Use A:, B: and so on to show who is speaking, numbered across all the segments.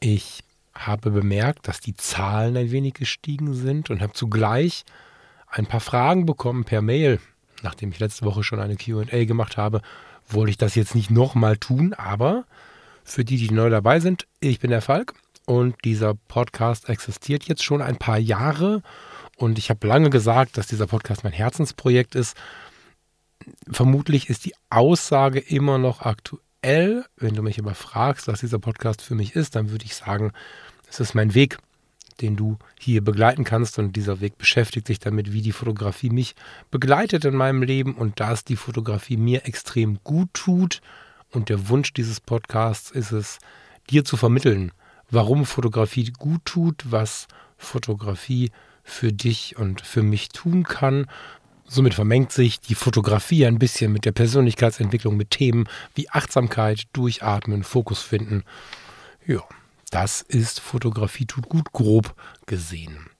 A: Ich habe bemerkt, dass die Zahlen ein wenig gestiegen sind und habe zugleich ein paar Fragen bekommen per Mail. Nachdem ich letzte Woche schon eine QA gemacht habe, wollte ich das jetzt nicht nochmal tun, aber für die, die neu dabei sind, ich bin der Falk und dieser Podcast existiert jetzt schon ein paar Jahre und ich habe lange gesagt, dass dieser Podcast mein Herzensprojekt ist. Vermutlich ist die Aussage immer noch aktuell aktuell, wenn du mich aber fragst, was dieser Podcast für mich ist, dann würde ich sagen, es ist mein Weg, den du hier begleiten kannst. Und dieser Weg beschäftigt sich damit, wie die Fotografie mich begleitet in meinem Leben und dass die Fotografie mir extrem gut tut. Und der Wunsch dieses Podcasts ist es, dir zu vermitteln, warum Fotografie gut tut, was Fotografie für dich und für mich tun kann Somit vermengt sich die Fotografie ein bisschen mit der Persönlichkeitsentwicklung, mit Themen wie Achtsamkeit, Durchatmen, Fokus finden. Ja, das ist Fotografie tut gut grob gesehen.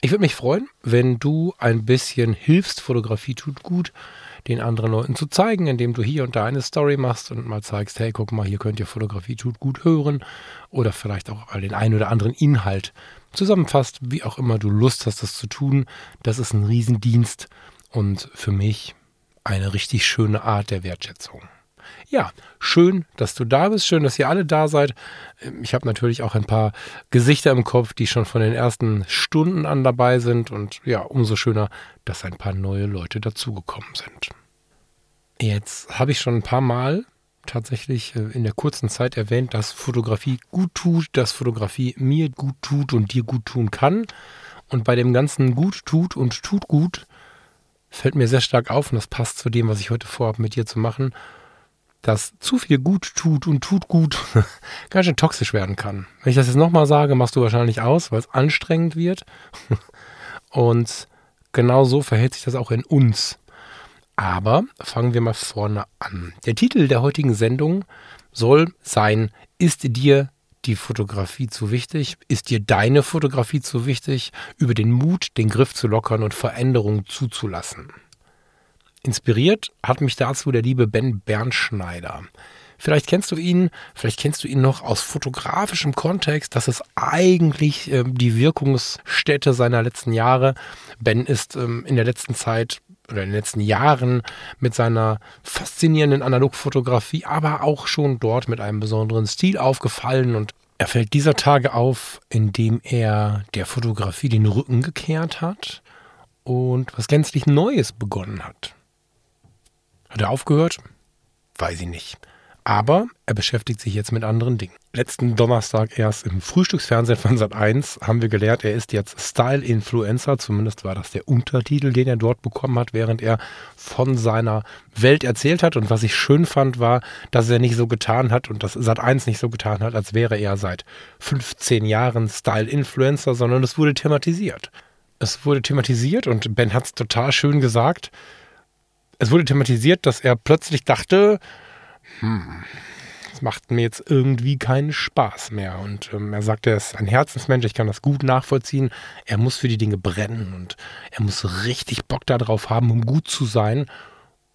A: Ich würde mich freuen, wenn du ein bisschen hilfst, Fotografie tut gut, den anderen Leuten zu zeigen, indem du hier und da eine Story machst und mal zeigst, hey, guck mal, hier könnt ihr Fotografie tut gut hören oder vielleicht auch mal den einen oder anderen Inhalt zusammenfasst, wie auch immer du Lust hast, das zu tun. Das ist ein Riesendienst und für mich eine richtig schöne Art der Wertschätzung. Ja, schön, dass du da bist. Schön, dass ihr alle da seid. Ich habe natürlich auch ein paar Gesichter im Kopf, die schon von den ersten Stunden an dabei sind. Und ja, umso schöner, dass ein paar neue Leute dazugekommen sind. Jetzt habe ich schon ein paar Mal tatsächlich äh, in der kurzen Zeit erwähnt, dass Fotografie gut tut, dass Fotografie mir gut tut und dir gut tun kann. Und bei dem ganzen gut tut und tut gut fällt mir sehr stark auf, und das passt zu dem, was ich heute vorhabe, mit dir zu machen, dass zu viel gut tut und tut gut ganz schön toxisch werden kann. Wenn ich das jetzt nochmal sage, machst du wahrscheinlich aus, weil es anstrengend wird. und genau so verhält sich das auch in uns. Aber fangen wir mal vorne an. Der Titel der heutigen Sendung soll sein, ist dir die Fotografie zu wichtig? Ist dir deine Fotografie zu wichtig? Über den Mut, den Griff zu lockern und Veränderungen zuzulassen. Inspiriert hat mich dazu der liebe Ben Bernschneider. Vielleicht kennst du ihn, vielleicht kennst du ihn noch aus fotografischem Kontext. Das ist eigentlich äh, die Wirkungsstätte seiner letzten Jahre. Ben ist ähm, in der letzten Zeit oder in den letzten Jahren mit seiner faszinierenden Analogfotografie, aber auch schon dort mit einem besonderen Stil aufgefallen und er fällt dieser Tage auf, indem er der Fotografie den Rücken gekehrt hat und was gänzlich Neues begonnen hat. Hat er aufgehört? Weiß ich nicht. Aber er beschäftigt sich jetzt mit anderen Dingen. Letzten Donnerstag erst im Frühstücksfernsehen von Sat1 haben wir gelernt, er ist jetzt Style-Influencer. Zumindest war das der Untertitel, den er dort bekommen hat, während er von seiner Welt erzählt hat. Und was ich schön fand, war, dass er nicht so getan hat und dass Sat1 nicht so getan hat, als wäre er seit 15 Jahren Style-Influencer, sondern es wurde thematisiert. Es wurde thematisiert und Ben hat es total schön gesagt. Es wurde thematisiert, dass er plötzlich dachte, hm, das macht mir jetzt irgendwie keinen Spaß mehr. Und ähm, er sagt, er ist ein Herzensmensch, ich kann das gut nachvollziehen. Er muss für die Dinge brennen und er muss richtig Bock darauf haben, um gut zu sein.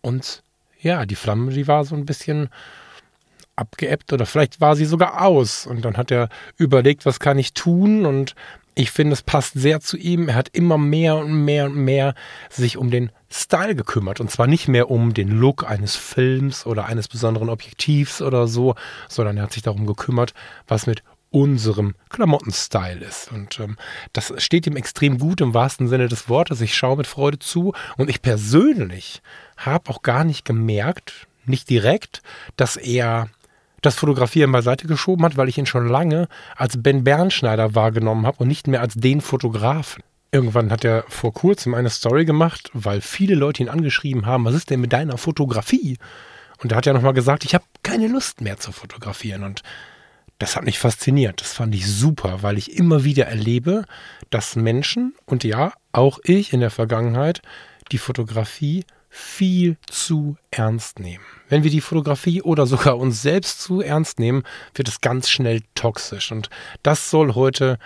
A: Und ja, die Flamme, die war so ein bisschen abgeebbt oder vielleicht war sie sogar aus. Und dann hat er überlegt, was kann ich tun? Und ich finde, es passt sehr zu ihm. Er hat immer mehr und mehr und mehr sich um den Style gekümmert. Und zwar nicht mehr um den Look eines Films oder eines besonderen Objektivs oder so, sondern er hat sich darum gekümmert, was mit unserem Klamottenstyle ist. Und ähm, das steht ihm extrem gut im wahrsten Sinne des Wortes. Ich schaue mit Freude zu und ich persönlich habe auch gar nicht gemerkt, nicht direkt, dass er das Fotografieren beiseite geschoben hat, weil ich ihn schon lange als Ben Bernschneider wahrgenommen habe und nicht mehr als den Fotografen. Irgendwann hat er vor kurzem eine Story gemacht, weil viele Leute ihn angeschrieben haben, was ist denn mit deiner Fotografie? Und er hat ja nochmal gesagt, ich habe keine Lust mehr zu fotografieren. Und das hat mich fasziniert. Das fand ich super, weil ich immer wieder erlebe, dass Menschen und ja, auch ich in der Vergangenheit die Fotografie viel zu ernst nehmen. Wenn wir die Fotografie oder sogar uns selbst zu ernst nehmen, wird es ganz schnell toxisch. Und das soll heute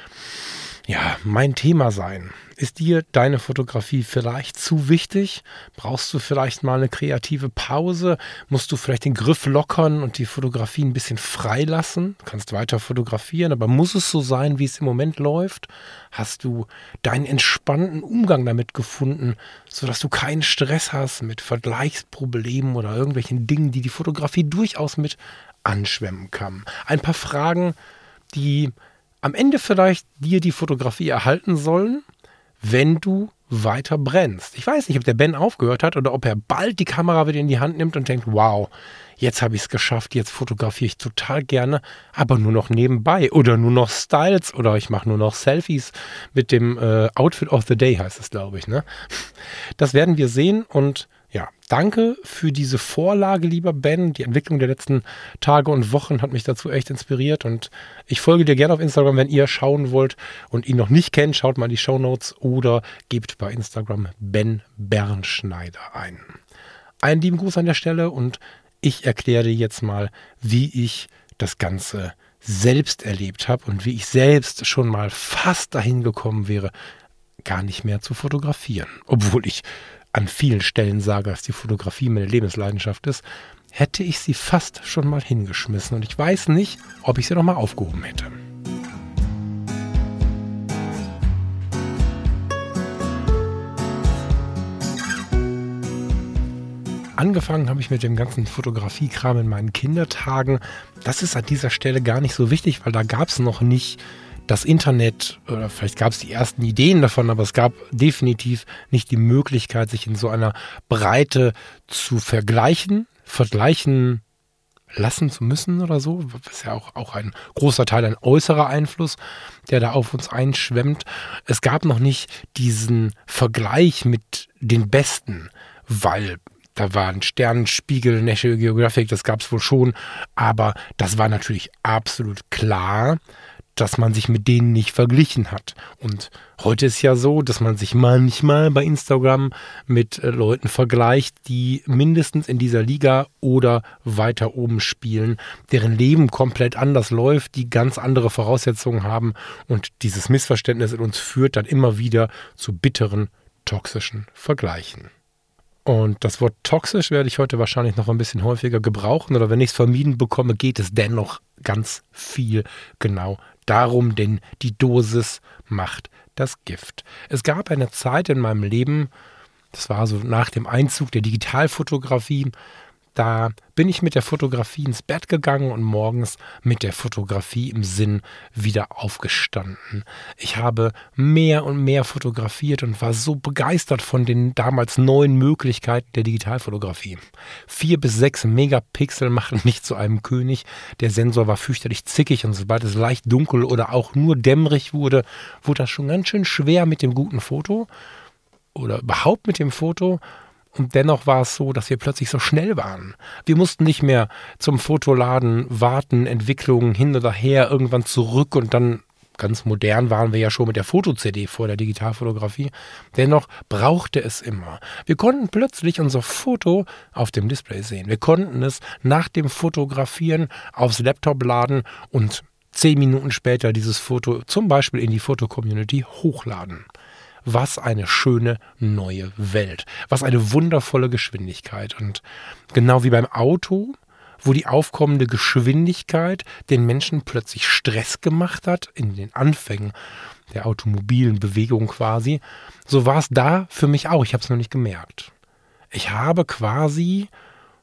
A: ja mein Thema sein. Ist dir deine Fotografie vielleicht zu wichtig? Brauchst du vielleicht mal eine kreative Pause? Musst du vielleicht den Griff lockern und die Fotografie ein bisschen freilassen? Du kannst weiter fotografieren, aber muss es so sein, wie es im Moment läuft? Hast du deinen entspannten Umgang damit gefunden, sodass du keinen Stress hast mit Vergleichsproblemen oder irgendwelchen Dingen, die die Fotografie durchaus mit anschwemmen kann? Ein paar Fragen, die am Ende vielleicht dir die Fotografie erhalten sollen, wenn du weiter brennst. Ich weiß nicht, ob der Ben aufgehört hat oder ob er bald die Kamera wieder in die Hand nimmt und denkt, wow, jetzt habe ich es geschafft, jetzt fotografiere ich total gerne, aber nur noch nebenbei oder nur noch Styles oder ich mache nur noch Selfies mit dem äh, Outfit of the Day heißt es, glaube ich. Ne? Das werden wir sehen und ja, danke für diese Vorlage, lieber Ben. Die Entwicklung der letzten Tage und Wochen hat mich dazu echt inspiriert und ich folge dir gerne auf Instagram, wenn ihr schauen wollt und ihn noch nicht kennt, schaut mal in die Show Notes oder gebt bei Instagram Ben Bernschneider ein. Einen lieben Gruß an der Stelle und ich erkläre dir jetzt mal, wie ich das Ganze selbst erlebt habe und wie ich selbst schon mal fast dahin gekommen wäre, gar nicht mehr zu fotografieren, obwohl ich an vielen Stellen sage, dass die Fotografie meine Lebensleidenschaft ist, hätte ich sie fast schon mal hingeschmissen und ich weiß nicht, ob ich sie noch mal aufgehoben hätte. Angefangen habe ich mit dem ganzen Fotografiekram in meinen Kindertagen. Das ist an dieser Stelle gar nicht so wichtig, weil da gab es noch nicht das Internet, oder vielleicht gab es die ersten Ideen davon, aber es gab definitiv nicht die Möglichkeit, sich in so einer Breite zu vergleichen, vergleichen lassen zu müssen oder so. Das ist ja auch, auch ein großer Teil, ein äußerer Einfluss, der da auf uns einschwemmt. Es gab noch nicht diesen Vergleich mit den Besten, weil da war ein Sternenspiegel, National Geographic, das gab es wohl schon, aber das war natürlich absolut klar, dass man sich mit denen nicht verglichen hat. Und heute ist ja so, dass man sich manchmal bei Instagram mit äh, Leuten vergleicht, die mindestens in dieser Liga oder weiter oben spielen, deren Leben komplett anders läuft, die ganz andere Voraussetzungen haben. Und dieses Missverständnis in uns führt dann immer wieder zu bitteren, toxischen Vergleichen. Und das Wort toxisch werde ich heute wahrscheinlich noch ein bisschen häufiger gebrauchen oder wenn ich es vermieden bekomme, geht es dennoch ganz viel genau darum, denn die Dosis macht das Gift. Es gab eine Zeit in meinem Leben, das war so nach dem Einzug der Digitalfotografie, da bin ich mit der Fotografie ins Bett gegangen und morgens mit der Fotografie im Sinn wieder aufgestanden. Ich habe mehr und mehr fotografiert und war so begeistert von den damals neuen Möglichkeiten der Digitalfotografie. Vier bis sechs Megapixel machen nicht zu einem König. Der Sensor war fürchterlich zickig und sobald es leicht dunkel oder auch nur dämmerig wurde, wurde das schon ganz schön schwer mit dem guten Foto oder überhaupt mit dem Foto. Und dennoch war es so, dass wir plötzlich so schnell waren. Wir mussten nicht mehr zum Fotoladen warten, Entwicklungen hin oder her, irgendwann zurück und dann ganz modern waren wir ja schon mit der Foto-CD vor der Digitalfotografie. Dennoch brauchte es immer. Wir konnten plötzlich unser Foto auf dem Display sehen. Wir konnten es nach dem Fotografieren aufs Laptop laden und zehn Minuten später dieses Foto zum Beispiel in die Foto-Community hochladen. Was eine schöne neue Welt. Was eine wundervolle Geschwindigkeit. Und genau wie beim Auto, wo die aufkommende Geschwindigkeit den Menschen plötzlich Stress gemacht hat, in den Anfängen der automobilen Bewegung quasi, so war es da für mich auch. Ich habe es noch nicht gemerkt. Ich habe quasi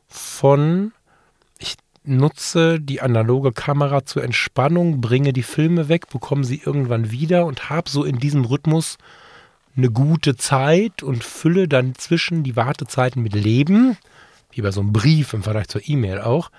A: von ich nutze die analoge Kamera zur Entspannung, bringe die Filme weg, bekomme sie irgendwann wieder und habe so in diesem Rhythmus eine gute Zeit und fülle dann zwischen die Wartezeiten mit Leben, wie bei so einem Brief im Vergleich zur E-Mail auch.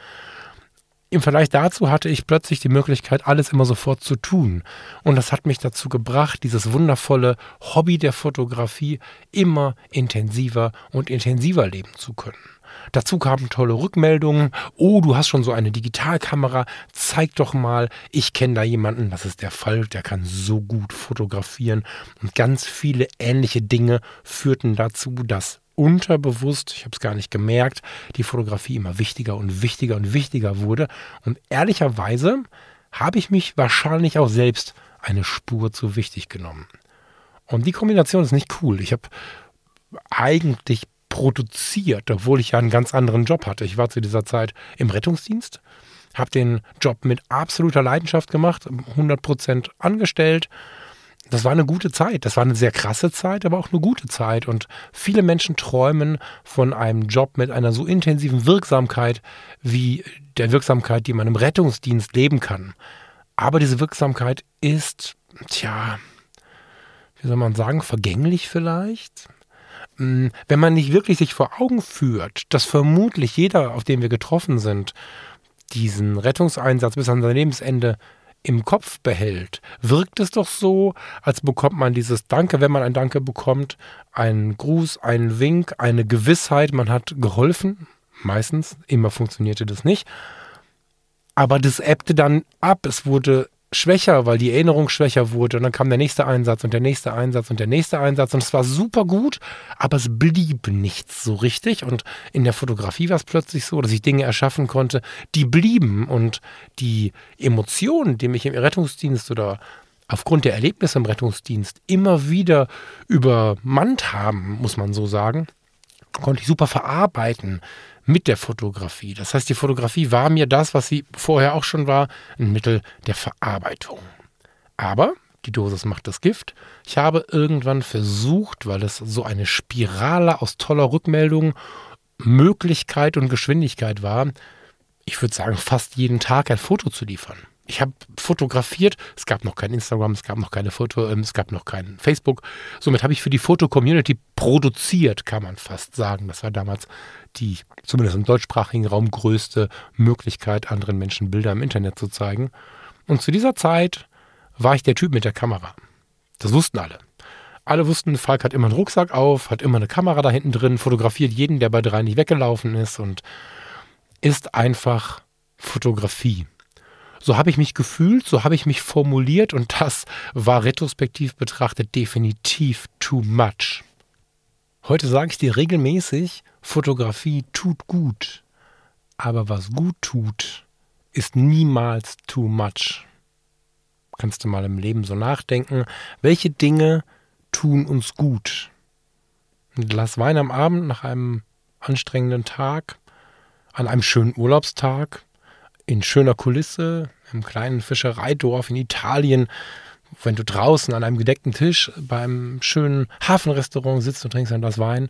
A: im Vergleich dazu hatte ich plötzlich die Möglichkeit, alles immer sofort zu tun. Und das hat mich dazu gebracht, dieses wundervolle Hobby der Fotografie immer intensiver und intensiver leben zu können. Dazu kamen tolle Rückmeldungen. Oh, du hast schon so eine Digitalkamera. Zeig doch mal. Ich kenne da jemanden, das ist der Fall, der kann so gut fotografieren. Und ganz viele ähnliche Dinge führten dazu, dass unterbewusst, ich habe es gar nicht gemerkt, die Fotografie immer wichtiger und wichtiger und wichtiger wurde. Und ehrlicherweise habe ich mich wahrscheinlich auch selbst eine Spur zu wichtig genommen. Und die Kombination ist nicht cool. Ich habe eigentlich produziert, obwohl ich ja einen ganz anderen Job hatte. Ich war zu dieser Zeit im Rettungsdienst, habe den Job mit absoluter Leidenschaft gemacht, 100% angestellt. Das war eine gute Zeit. Das war eine sehr krasse Zeit, aber auch eine gute Zeit. Und viele Menschen träumen von einem Job mit einer so intensiven Wirksamkeit wie der Wirksamkeit, die man im Rettungsdienst leben kann. Aber diese Wirksamkeit ist, tja, wie soll man sagen, vergänglich vielleicht? Hm, wenn man nicht wirklich sich vor Augen führt, dass vermutlich jeder, auf den wir getroffen sind, diesen Rettungseinsatz bis an sein Lebensende im Kopf behält, wirkt es doch so, als bekommt man dieses Danke, wenn man ein Danke bekommt, einen Gruß, einen Wink, eine Gewissheit, man hat geholfen. Meistens, immer funktionierte das nicht. Aber das ebbte dann ab. Es wurde schwächer, weil die Erinnerung schwächer wurde. Und dann kam der nächste Einsatz und der nächste Einsatz und der nächste Einsatz. Und es war super gut, aber es blieb nichts so richtig. Und in der Fotografie war es plötzlich so, dass ich Dinge erschaffen konnte, die blieben. Und die Emotionen, die mich im Rettungsdienst oder aufgrund der Erlebnisse im Rettungsdienst immer wieder übermannt haben, muss man so sagen, konnte ich super verarbeiten mit der Fotografie. Das heißt, die Fotografie war mir das, was sie vorher auch schon war, ein Mittel der Verarbeitung. Aber die Dosis macht das Gift. Ich habe irgendwann versucht, weil es so eine Spirale aus toller Rückmeldung, Möglichkeit und Geschwindigkeit war, ich würde sagen, fast jeden Tag ein Foto zu liefern. Ich habe fotografiert, es gab noch kein Instagram, es gab noch keine Foto, ähm, es gab noch kein Facebook. Somit habe ich für die Foto-Community produziert, kann man fast sagen. Das war damals die, zumindest im deutschsprachigen Raum, größte Möglichkeit, anderen Menschen Bilder im Internet zu zeigen. Und zu dieser Zeit war ich der Typ mit der Kamera. Das wussten alle. Alle wussten, Falk hat immer einen Rucksack auf, hat immer eine Kamera da hinten drin, fotografiert jeden, der bei drei nicht weggelaufen ist und ist einfach Fotografie. So habe ich mich gefühlt, so habe ich mich formuliert und das war retrospektiv betrachtet definitiv too much. Heute sage ich dir regelmäßig, Fotografie tut gut. Aber was gut tut, ist niemals too much. Kannst du mal im Leben so nachdenken, welche Dinge tun uns gut? Ein Glas Wein am Abend nach einem anstrengenden Tag, an einem schönen Urlaubstag, in schöner Kulisse, im kleinen Fischereidorf in Italien, wenn du draußen an einem gedeckten Tisch beim schönen Hafenrestaurant sitzt und trinkst ein Glas Wein.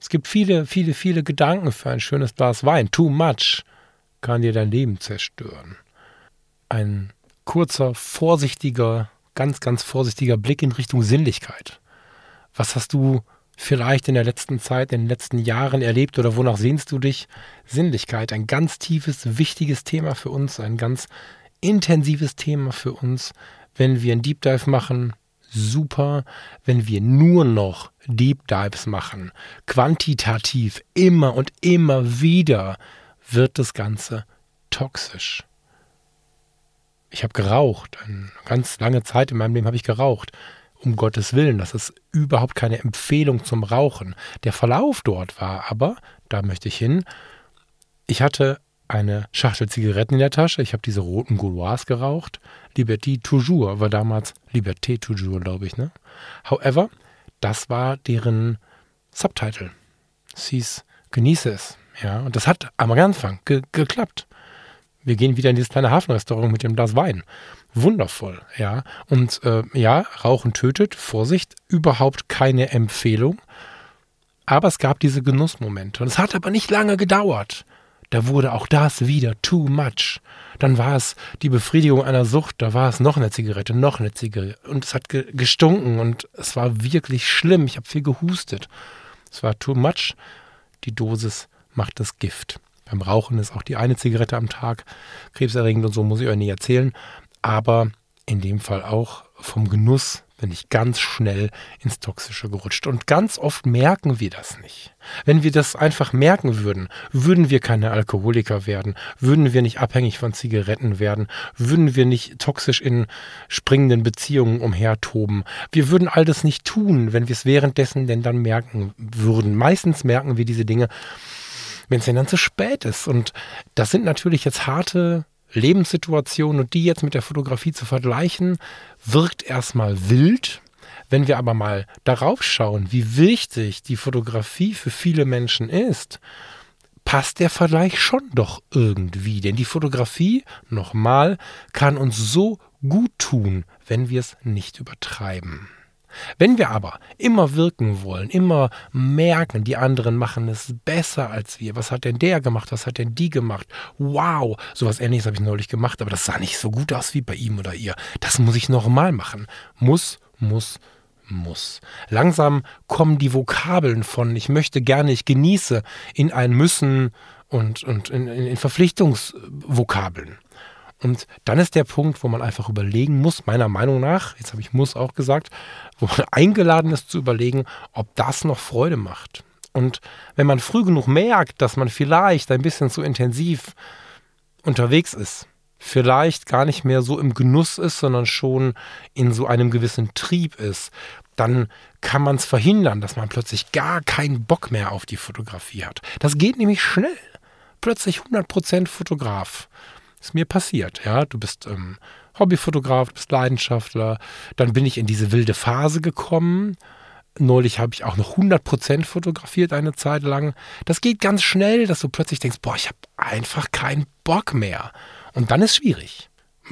A: Es gibt viele, viele, viele Gedanken für ein schönes Glas Wein. Too much kann dir dein Leben zerstören. Ein kurzer, vorsichtiger, ganz, ganz vorsichtiger Blick in Richtung Sinnlichkeit. Was hast du vielleicht in der letzten Zeit, in den letzten Jahren erlebt oder wonach sehnst du dich? Sinnlichkeit, ein ganz tiefes, wichtiges Thema für uns, ein ganz intensives Thema für uns. Wenn wir einen Deep Dive machen, super. Wenn wir nur noch Deep Dives machen, quantitativ, immer und immer wieder, wird das Ganze toxisch. Ich habe geraucht. Eine ganz lange Zeit in meinem Leben habe ich geraucht. Um Gottes Willen, das ist überhaupt keine Empfehlung zum Rauchen. Der Verlauf dort war aber, da möchte ich hin, ich hatte eine Schachtel Zigaretten in der Tasche. Ich habe diese roten Gaulois geraucht. Liberté toujours war damals Liberté toujours, glaube ich. Ne? However, das war deren Subtitle. Es hieß Genieße es. Ja, und das hat am Anfang ge geklappt. Wir gehen wieder in dieses kleine Hafenrestaurant mit dem Glas Wein. Wundervoll, ja. Und äh, ja, Rauchen tötet, Vorsicht, überhaupt keine Empfehlung. Aber es gab diese Genussmomente. Und es hat aber nicht lange gedauert da wurde auch das wieder too much. Dann war es die Befriedigung einer Sucht, da war es noch eine Zigarette, noch eine Zigarette. Und es hat ge gestunken und es war wirklich schlimm. Ich habe viel gehustet. Es war too much. Die Dosis macht das Gift. Beim Rauchen ist auch die eine Zigarette am Tag krebserregend und so muss ich euch nicht erzählen. Aber in dem Fall auch vom Genuss bin ich ganz schnell ins Toxische gerutscht. Und ganz oft merken wir das nicht. Wenn wir das einfach merken würden, würden wir keine Alkoholiker werden, würden wir nicht abhängig von Zigaretten werden, würden wir nicht toxisch in springenden Beziehungen umhertoben. Wir würden all das nicht tun, wenn wir es währenddessen denn dann merken würden. Meistens merken wir diese Dinge, wenn es denn dann zu spät ist. Und das sind natürlich jetzt harte Lebenssituation und die jetzt mit der Fotografie zu vergleichen, wirkt erstmal wild. Wenn wir aber mal darauf schauen, wie wichtig die Fotografie für viele Menschen ist, passt der Vergleich schon doch irgendwie. Denn die Fotografie, nochmal, kann uns so gut tun, wenn wir es nicht übertreiben. Wenn wir aber immer wirken wollen, immer merken, die anderen machen es besser als wir. Was hat denn der gemacht? Was hat denn die gemacht? Wow, sowas ähnliches habe ich neulich gemacht, aber das sah nicht so gut aus wie bei ihm oder ihr. Das muss ich nochmal machen. Muss, muss, muss. Langsam kommen die Vokabeln von ich möchte gerne, ich genieße in ein Müssen und, und in, in, in Verpflichtungsvokabeln. Und dann ist der Punkt, wo man einfach überlegen muss, meiner Meinung nach, jetzt habe ich muss auch gesagt, wo man eingeladen ist zu überlegen, ob das noch Freude macht. Und wenn man früh genug merkt, dass man vielleicht ein bisschen zu intensiv unterwegs ist, vielleicht gar nicht mehr so im Genuss ist, sondern schon in so einem gewissen Trieb ist, dann kann man es verhindern, dass man plötzlich gar keinen Bock mehr auf die Fotografie hat. Das geht nämlich schnell. Plötzlich 100% Fotograf. Ist mir passiert, ja. Du bist ähm, Hobbyfotograf, du bist Leidenschaftler. Dann bin ich in diese wilde Phase gekommen. Neulich habe ich auch noch 100% fotografiert eine Zeit lang. Das geht ganz schnell, dass du plötzlich denkst, boah, ich habe einfach keinen Bock mehr. Und dann ist schwierig.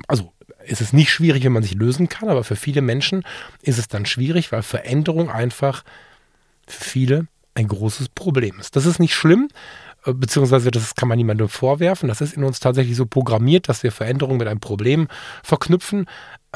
A: Also ist es nicht schwierig, wenn man sich lösen kann, aber für viele Menschen ist es dann schwierig, weil Veränderung einfach für viele ein großes Problem ist. Das ist nicht schlimm, beziehungsweise das kann man niemandem vorwerfen. Das ist in uns tatsächlich so programmiert, dass wir Veränderungen mit einem Problem verknüpfen.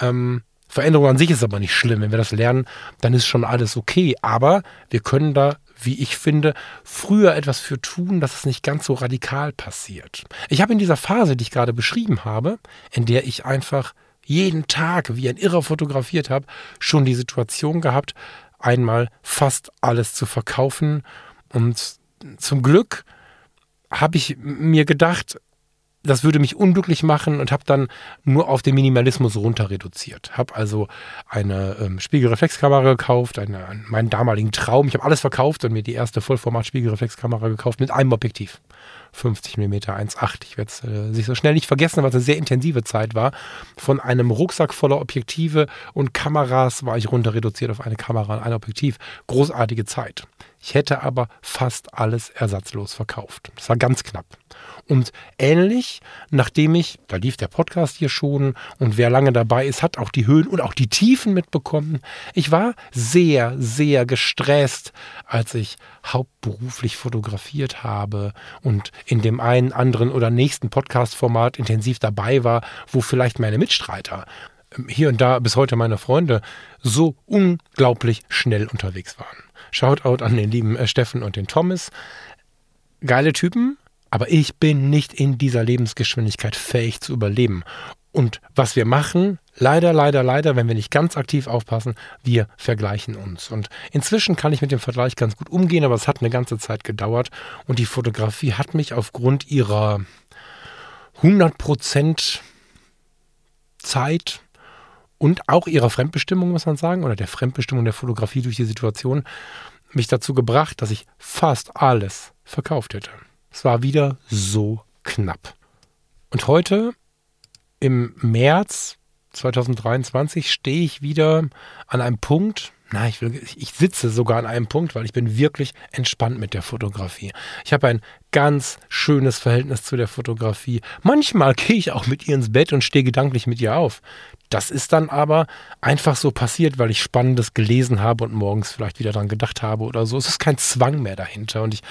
A: Ähm, Veränderung an sich ist aber nicht schlimm. Wenn wir das lernen, dann ist schon alles okay. Aber wir können da, wie ich finde, früher etwas für tun, dass es nicht ganz so radikal passiert. Ich habe in dieser Phase, die ich gerade beschrieben habe, in der ich einfach jeden Tag wie ein Irrer fotografiert habe, schon die Situation gehabt, einmal fast alles zu verkaufen. Und zum Glück habe ich mir gedacht, das würde mich unglücklich machen und habe dann nur auf den Minimalismus runter reduziert. Habe also eine ähm, Spiegelreflexkamera gekauft, eine, meinen damaligen Traum. Ich habe alles verkauft und mir die erste Vollformat-Spiegelreflexkamera gekauft mit einem Objektiv. 50 mm 1.8. Ich werde es äh, sich so schnell nicht vergessen, weil es eine sehr intensive Zeit war. Von einem Rucksack voller Objektive und Kameras war ich runter reduziert auf eine Kamera und ein Objektiv. Großartige Zeit. Ich hätte aber fast alles ersatzlos verkauft. Das war ganz knapp. Und ähnlich, nachdem ich, da lief der Podcast hier schon und wer lange dabei ist, hat auch die Höhen und auch die Tiefen mitbekommen. Ich war sehr, sehr gestresst, als ich hauptberuflich fotografiert habe und in dem einen, anderen oder nächsten Podcast-Format intensiv dabei war, wo vielleicht meine Mitstreiter ähm, hier und da bis heute meine Freunde so unglaublich schnell unterwegs waren. Shoutout an den lieben äh, Steffen und den Thomas. Geile Typen, aber ich bin nicht in dieser Lebensgeschwindigkeit fähig zu überleben. Und was wir machen, leider, leider, leider, wenn wir nicht ganz aktiv aufpassen, wir vergleichen uns. Und inzwischen kann ich mit dem Vergleich ganz gut umgehen, aber es hat eine ganze Zeit gedauert. Und die Fotografie hat mich aufgrund ihrer 100% Zeit und auch ihrer Fremdbestimmung, muss man sagen, oder der Fremdbestimmung der Fotografie durch die Situation, mich dazu gebracht, dass ich fast alles verkauft hätte. Es war wieder so knapp. Und heute, im März 2023, stehe ich wieder an einem Punkt, na, ich, will, ich sitze sogar an einem Punkt, weil ich bin wirklich entspannt mit der Fotografie. Ich habe ein ganz schönes Verhältnis zu der Fotografie. Manchmal gehe ich auch mit ihr ins Bett und stehe gedanklich mit ihr auf. Das ist dann aber einfach so passiert, weil ich Spannendes gelesen habe und morgens vielleicht wieder dran gedacht habe oder so. Es ist kein Zwang mehr dahinter. Und ich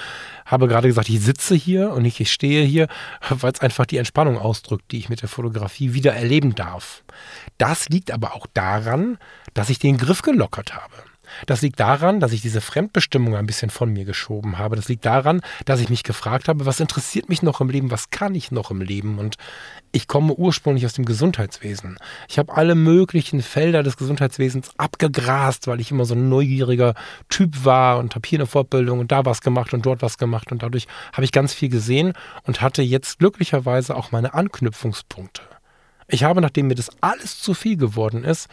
A: habe gerade gesagt, ich sitze hier und nicht ich stehe hier, weil es einfach die Entspannung ausdrückt, die ich mit der Fotografie wieder erleben darf. Das liegt aber auch daran, dass ich den Griff gelockert habe. Das liegt daran, dass ich diese Fremdbestimmung ein bisschen von mir geschoben habe. Das liegt daran, dass ich mich gefragt habe, was interessiert mich noch im Leben, was kann ich noch im Leben? Und ich komme ursprünglich aus dem Gesundheitswesen. Ich habe alle möglichen Felder des Gesundheitswesens abgegrast, weil ich immer so ein neugieriger Typ war und habe hier eine Fortbildung und da was gemacht und dort was gemacht. Und dadurch habe ich ganz viel gesehen und hatte jetzt glücklicherweise auch meine Anknüpfungspunkte. Ich habe, nachdem mir das alles zu viel geworden ist,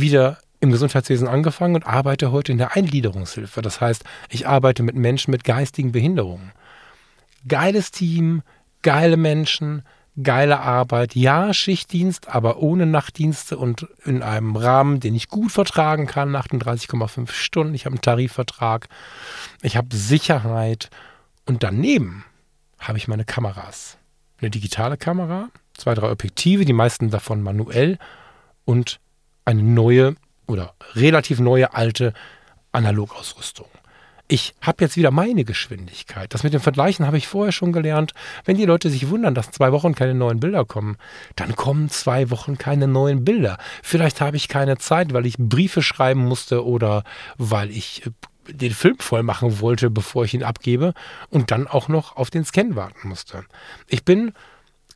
A: wieder im Gesundheitswesen angefangen und arbeite heute in der Eingliederungshilfe. Das heißt, ich arbeite mit Menschen mit geistigen Behinderungen. Geiles Team, geile Menschen, geile Arbeit. Ja, Schichtdienst, aber ohne Nachtdienste und in einem Rahmen, den ich gut vertragen kann, 38,5 Stunden. Ich habe einen Tarifvertrag. Ich habe Sicherheit. Und daneben habe ich meine Kameras. Eine digitale Kamera, zwei, drei Objektive, die meisten davon manuell und eine neue oder relativ neue alte Analogausrüstung. Ich habe jetzt wieder meine Geschwindigkeit. Das mit dem Vergleichen habe ich vorher schon gelernt. Wenn die Leute sich wundern, dass zwei Wochen keine neuen Bilder kommen, dann kommen zwei Wochen keine neuen Bilder. Vielleicht habe ich keine Zeit, weil ich Briefe schreiben musste oder weil ich äh, den Film voll machen wollte, bevor ich ihn abgebe und dann auch noch auf den Scan warten musste. Ich bin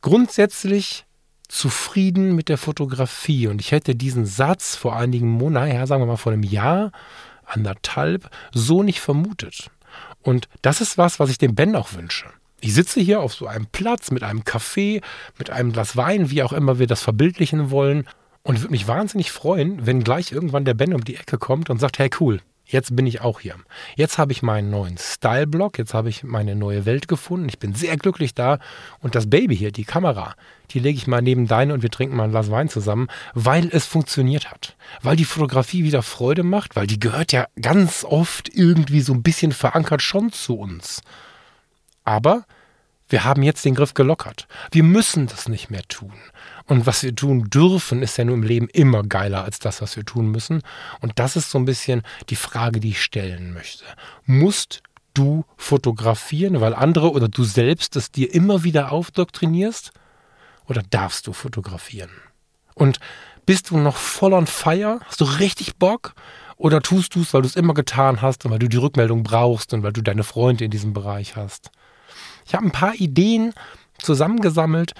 A: grundsätzlich zufrieden mit der Fotografie. Und ich hätte diesen Satz vor einigen Monaten, ja, sagen wir mal vor einem Jahr, anderthalb, so nicht vermutet. Und das ist was, was ich dem Ben auch wünsche. Ich sitze hier auf so einem Platz mit einem Kaffee, mit einem Glas Wein, wie auch immer wir das verbildlichen wollen. Und würde mich wahnsinnig freuen, wenn gleich irgendwann der Ben um die Ecke kommt und sagt, hey cool, Jetzt bin ich auch hier. Jetzt habe ich meinen neuen Style-Blog, jetzt habe ich meine neue Welt gefunden. Ich bin sehr glücklich da. Und das Baby hier, die Kamera, die lege ich mal neben deine und wir trinken mal ein Glas Wein zusammen, weil es funktioniert hat. Weil die Fotografie wieder Freude macht, weil die gehört ja ganz oft irgendwie so ein bisschen verankert schon zu uns. Aber wir haben jetzt den Griff gelockert. Wir müssen das nicht mehr tun. Und was wir tun dürfen, ist ja nur im Leben immer geiler als das, was wir tun müssen. Und das ist so ein bisschen die Frage, die ich stellen möchte. Musst du fotografieren, weil andere oder du selbst es dir immer wieder aufdoktrinierst? Oder darfst du fotografieren? Und bist du noch voll on fire? Hast du richtig Bock? Oder tust du es, weil du es immer getan hast und weil du die Rückmeldung brauchst und weil du deine Freunde in diesem Bereich hast? Ich habe ein paar Ideen zusammengesammelt,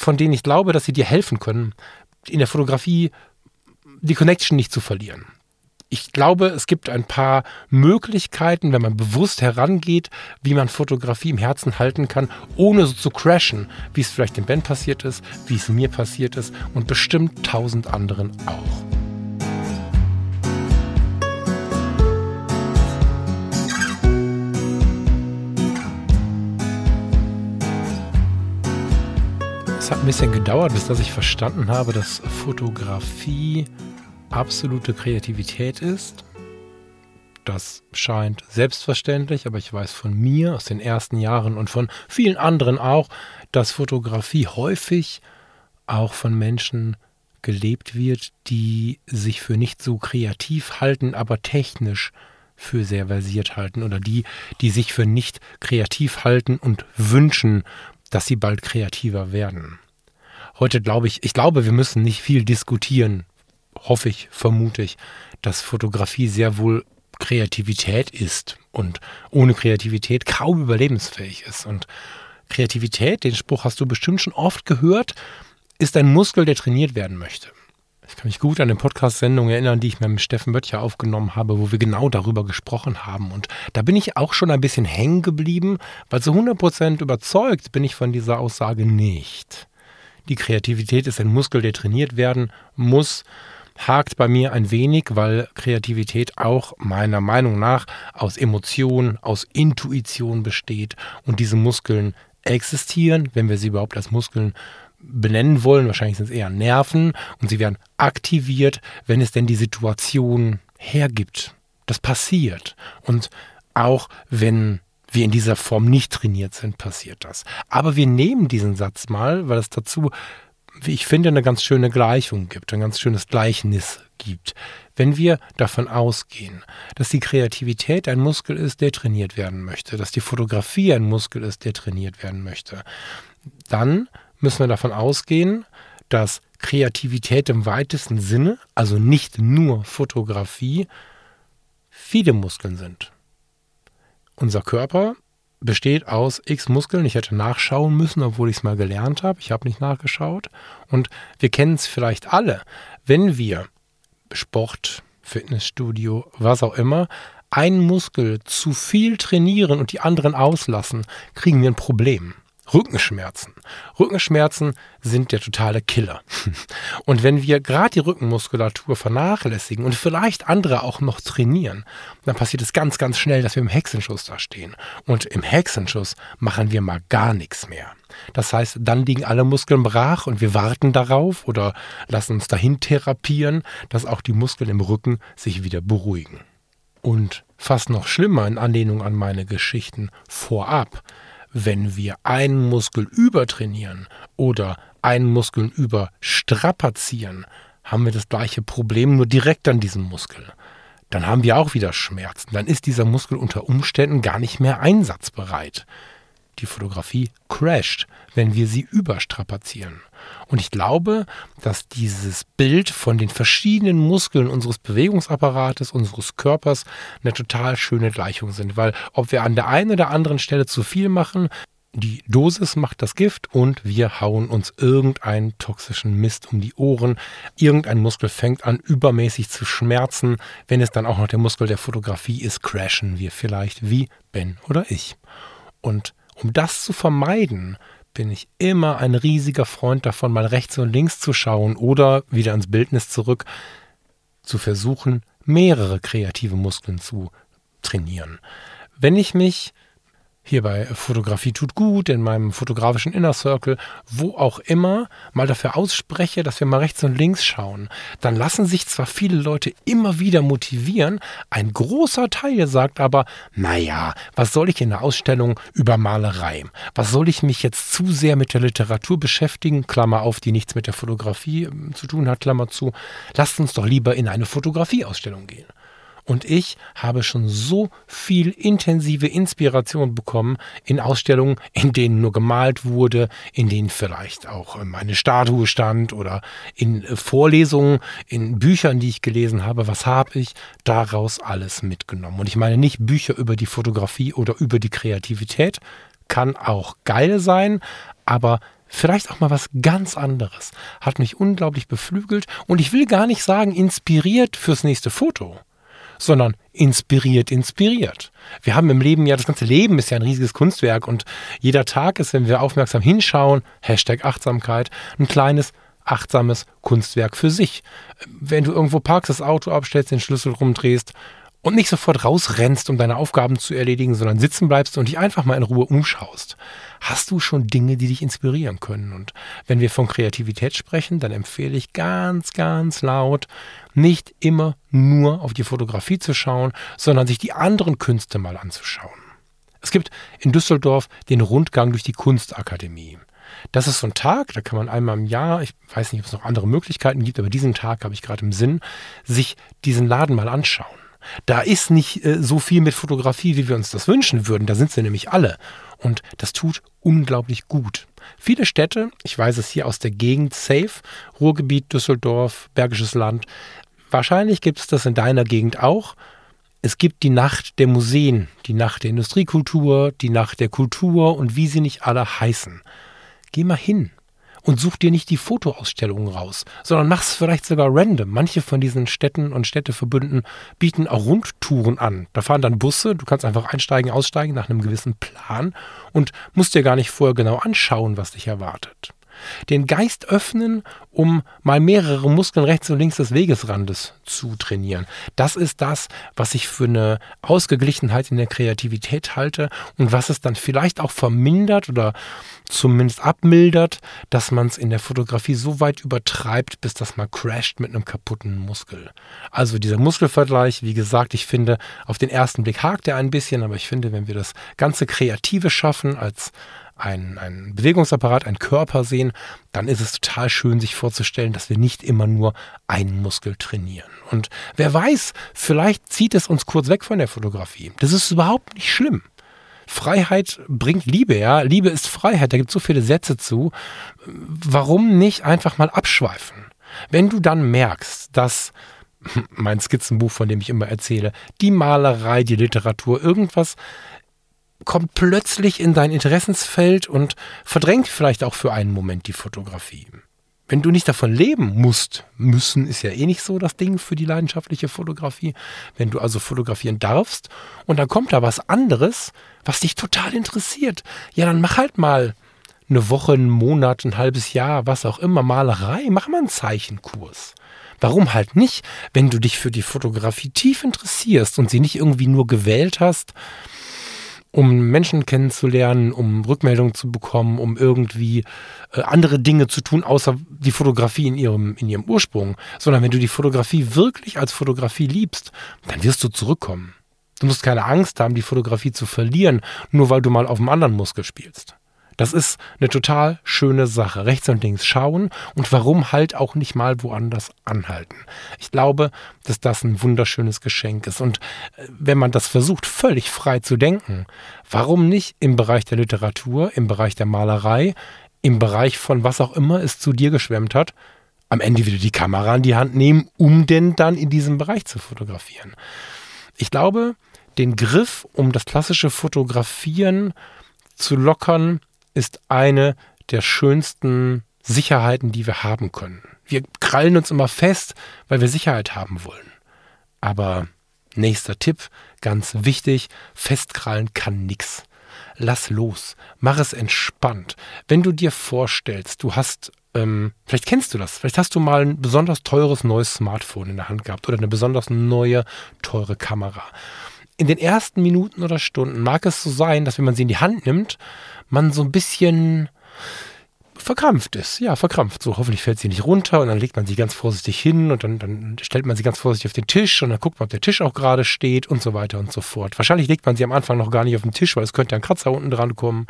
A: von denen ich glaube, dass sie dir helfen können, in der Fotografie die Connection nicht zu verlieren. Ich glaube, es gibt ein paar Möglichkeiten, wenn man bewusst herangeht, wie man Fotografie im Herzen halten kann, ohne so zu crashen, wie es vielleicht dem Ben passiert ist, wie es mir passiert ist und bestimmt tausend anderen auch. Hat ein bisschen gedauert, bis dass ich verstanden habe, dass Fotografie absolute Kreativität ist. Das scheint selbstverständlich, aber ich weiß von mir aus den ersten Jahren und von vielen anderen auch, dass Fotografie häufig auch von Menschen gelebt wird, die sich für nicht so kreativ halten, aber technisch für sehr versiert halten oder die, die sich für nicht kreativ halten und wünschen, dass sie bald kreativer werden. Heute glaube ich, ich glaube, wir müssen nicht viel diskutieren, hoffe ich, vermute ich, dass Fotografie sehr wohl Kreativität ist und ohne Kreativität kaum überlebensfähig ist. Und Kreativität, den Spruch hast du bestimmt schon oft gehört, ist ein Muskel, der trainiert werden möchte. Ich kann mich gut an eine Podcast-Sendung erinnern, die ich mit Steffen Böttcher aufgenommen habe, wo wir genau darüber gesprochen haben. Und da bin ich auch schon ein bisschen hängen geblieben, weil so 100% überzeugt bin ich von dieser Aussage nicht. Die Kreativität ist ein Muskel, der trainiert werden muss. Hakt bei mir ein wenig, weil Kreativität auch meiner Meinung nach aus Emotion, aus Intuition besteht und diese Muskeln existieren, wenn wir sie überhaupt als Muskeln benennen wollen. Wahrscheinlich sind es eher Nerven und sie werden aktiviert, wenn es denn die Situation hergibt. Das passiert. Und auch wenn wir in dieser Form nicht trainiert sind, passiert das. Aber wir nehmen diesen Satz mal, weil es dazu, wie ich finde, eine ganz schöne Gleichung gibt, ein ganz schönes Gleichnis gibt. Wenn wir davon ausgehen, dass die Kreativität ein Muskel ist, der trainiert werden möchte, dass die Fotografie ein Muskel ist, der trainiert werden möchte, dann müssen wir davon ausgehen, dass Kreativität im weitesten Sinne, also nicht nur Fotografie, viele Muskeln sind. Unser Körper besteht aus x Muskeln. Ich hätte nachschauen müssen, obwohl ich es mal gelernt habe. Ich habe nicht nachgeschaut. Und wir kennen es vielleicht alle. Wenn wir Sport, Fitnessstudio, was auch immer, einen Muskel zu viel trainieren und die anderen auslassen, kriegen wir ein Problem. Rückenschmerzen. Rückenschmerzen sind der totale Killer. Und wenn wir gerade die Rückenmuskulatur vernachlässigen und vielleicht andere auch noch trainieren, dann passiert es ganz, ganz schnell, dass wir im Hexenschuss da stehen. Und im Hexenschuss machen wir mal gar nichts mehr. Das heißt, dann liegen alle Muskeln brach und wir warten darauf oder lassen uns dahin therapieren, dass auch die Muskeln im Rücken sich wieder beruhigen. Und fast noch schlimmer in Anlehnung an meine Geschichten vorab, wenn wir einen Muskel übertrainieren oder einen Muskel überstrapazieren, haben wir das gleiche Problem nur direkt an diesem Muskel. Dann haben wir auch wieder Schmerzen. Dann ist dieser Muskel unter Umständen gar nicht mehr einsatzbereit. Die Fotografie crasht, wenn wir sie überstrapazieren. Und ich glaube, dass dieses Bild von den verschiedenen Muskeln unseres Bewegungsapparates, unseres Körpers eine total schöne Gleichung sind. Weil ob wir an der einen oder anderen Stelle zu viel machen, die Dosis macht das Gift und wir hauen uns irgendeinen toxischen Mist um die Ohren. Irgendein Muskel fängt an, übermäßig zu schmerzen. Wenn es dann auch noch der Muskel der Fotografie ist, crashen wir vielleicht wie Ben oder ich. Und um das zu vermeiden, bin ich immer ein riesiger Freund davon, mal rechts und links zu schauen oder wieder ins Bildnis zurück, zu versuchen, mehrere kreative Muskeln zu trainieren. Wenn ich mich hier bei Fotografie tut gut, in meinem fotografischen Inner Circle, wo auch immer, mal dafür ausspreche, dass wir mal rechts und links schauen, dann lassen sich zwar viele Leute immer wieder motivieren, ein großer Teil sagt aber, naja, was soll ich in der Ausstellung über Malerei? Was soll ich mich jetzt zu sehr mit der Literatur beschäftigen? Klammer auf, die nichts mit der Fotografie ähm, zu tun hat, Klammer zu. Lasst uns doch lieber in eine Fotografieausstellung gehen. Und ich habe schon so viel intensive Inspiration bekommen in Ausstellungen, in denen nur gemalt wurde, in denen vielleicht auch eine Statue stand oder in Vorlesungen, in Büchern, die ich gelesen habe. Was habe ich daraus alles mitgenommen? Und ich meine nicht Bücher über die Fotografie oder über die Kreativität, kann auch geil sein, aber vielleicht auch mal was ganz anderes. Hat mich unglaublich beflügelt und ich will gar nicht sagen inspiriert fürs nächste Foto sondern inspiriert, inspiriert. Wir haben im Leben ja, das ganze Leben ist ja ein riesiges Kunstwerk und jeder Tag ist, wenn wir aufmerksam hinschauen, Hashtag Achtsamkeit, ein kleines achtsames Kunstwerk für sich. Wenn du irgendwo parkst, das Auto abstellst, den Schlüssel rumdrehst und nicht sofort rausrennst, um deine Aufgaben zu erledigen, sondern sitzen bleibst und dich einfach mal in Ruhe umschaust, hast du schon Dinge, die dich inspirieren können. Und wenn wir von Kreativität sprechen, dann empfehle ich ganz, ganz laut, nicht immer nur auf die Fotografie zu schauen, sondern sich die anderen Künste mal anzuschauen. Es gibt in Düsseldorf den Rundgang durch die Kunstakademie. Das ist so ein Tag, da kann man einmal im Jahr, ich weiß nicht, ob es noch andere Möglichkeiten gibt, aber diesen Tag habe ich gerade im Sinn, sich diesen Laden mal anschauen. Da ist nicht äh, so viel mit Fotografie, wie wir uns das wünschen würden. Da sind sie nämlich alle. Und das tut unglaublich gut. Viele Städte, ich weiß es hier aus der Gegend, Safe, Ruhrgebiet, Düsseldorf, Bergisches Land, wahrscheinlich gibt es das in deiner Gegend auch. Es gibt die Nacht der Museen, die Nacht der Industriekultur, die Nacht der Kultur und wie sie nicht alle heißen. Geh mal hin und such dir nicht die Fotoausstellungen raus, sondern mach's vielleicht sogar random. Manche von diesen Städten und Städteverbünden bieten auch Rundtouren an. Da fahren dann Busse, du kannst einfach einsteigen, aussteigen nach einem gewissen Plan und musst dir gar nicht vorher genau anschauen, was dich erwartet den Geist öffnen, um mal mehrere Muskeln rechts und links des Wegesrandes zu trainieren. Das ist das, was ich für eine Ausgeglichenheit in der Kreativität halte und was es dann vielleicht auch vermindert oder zumindest abmildert, dass man es in der Fotografie so weit übertreibt, bis das mal crasht mit einem kaputten Muskel. Also dieser Muskelvergleich, wie gesagt, ich finde, auf den ersten Blick hakt er ein bisschen, aber ich finde, wenn wir das ganze Kreative schaffen als ein, ein Bewegungsapparat, ein Körper sehen, dann ist es total schön, sich vorzustellen, dass wir nicht immer nur einen Muskel trainieren. Und wer weiß, vielleicht zieht es uns kurz weg von der Fotografie. Das ist überhaupt nicht schlimm. Freiheit bringt Liebe, ja. Liebe ist Freiheit. Da gibt es so viele Sätze zu. Warum nicht einfach mal abschweifen? Wenn du dann merkst, dass mein Skizzenbuch, von dem ich immer erzähle, die Malerei, die Literatur, irgendwas kommt plötzlich in dein Interessensfeld und verdrängt vielleicht auch für einen Moment die Fotografie. Wenn du nicht davon leben musst, müssen ist ja eh nicht so das Ding für die leidenschaftliche Fotografie. Wenn du also fotografieren darfst und dann kommt da was anderes, was dich total interessiert, ja, dann mach halt mal eine Woche, einen Monat, ein halbes Jahr, was auch immer, Malerei, mach mal einen Zeichenkurs. Warum halt nicht, wenn du dich für die Fotografie tief interessierst und sie nicht irgendwie nur gewählt hast, um Menschen kennenzulernen, um Rückmeldungen zu bekommen, um irgendwie äh, andere Dinge zu tun, außer die Fotografie in ihrem, in ihrem Ursprung. Sondern wenn du die Fotografie wirklich als Fotografie liebst, dann wirst du zurückkommen. Du musst keine Angst haben, die Fotografie zu verlieren, nur weil du mal auf einem anderen Muskel spielst. Das ist eine total schöne Sache. Rechts und links schauen und warum halt auch nicht mal woanders anhalten. Ich glaube, dass das ein wunderschönes Geschenk ist. Und äh, wenn man das versucht, völlig frei zu denken, warum nicht im Bereich der Literatur, im Bereich der Malerei, im Bereich von was auch immer es zu dir geschwemmt hat, am Ende wieder die Kamera in die Hand nehmen, um denn dann in diesem Bereich zu fotografieren. Ich glaube, den Griff, um das klassische Fotografieren zu lockern, ist eine der schönsten Sicherheiten, die wir haben können. Wir krallen uns immer fest, weil wir Sicherheit haben wollen. Aber nächster Tipp, ganz wichtig, festkrallen kann nichts. Lass los, mach es entspannt. Wenn du dir vorstellst, du hast, ähm, vielleicht kennst du das, vielleicht hast du mal ein besonders teures neues Smartphone in der Hand gehabt oder eine besonders neue, teure Kamera. In den ersten Minuten oder Stunden mag es so sein, dass wenn man sie in die Hand nimmt, man so ein bisschen verkrampft ist. Ja, verkrampft. So, hoffentlich fällt sie nicht runter und dann legt man sie ganz vorsichtig hin und dann, dann stellt man sie ganz vorsichtig auf den Tisch und dann guckt man, ob der Tisch auch gerade steht und so weiter und so fort. Wahrscheinlich legt man sie am Anfang noch gar nicht auf den Tisch, weil es könnte ein Kratzer unten dran kommen.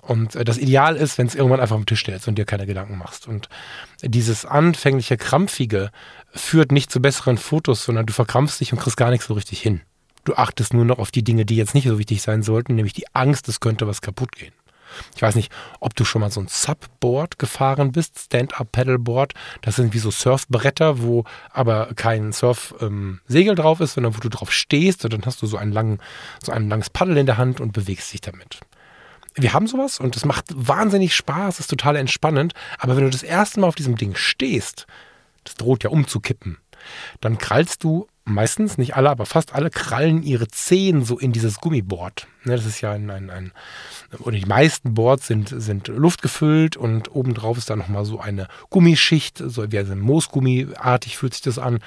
A: Und äh, das Ideal ist, wenn es irgendwann einfach den Tisch stellst und dir keine Gedanken machst. Und dieses anfängliche Krampfige führt nicht zu besseren Fotos, sondern du verkrampfst dich und kriegst gar nichts so richtig hin. Du achtest nur noch auf die Dinge, die jetzt nicht so wichtig sein sollten, nämlich die Angst, es könnte was kaputt gehen. Ich weiß nicht, ob du schon mal so ein Subboard gefahren bist, Stand-Up-Paddleboard. Das sind wie so Surfbretter, wo aber kein Surfsegel ähm, drauf ist, sondern wo du drauf stehst und dann hast du so, einen langen, so ein langes Paddel in der Hand und bewegst dich damit. Wir haben sowas und es macht wahnsinnig Spaß, ist total entspannend. Aber wenn du das erste Mal auf diesem Ding stehst, das droht ja umzukippen, dann krallst du meistens, nicht alle, aber fast alle krallen ihre Zehen so in dieses Gummiboard. Ne, das ist ja ein, ein, ein, oder die meisten Boards sind, sind luftgefüllt und obendrauf ist dann nochmal so eine Gummischicht, so wie ein Moosgummiartig fühlt sich das an.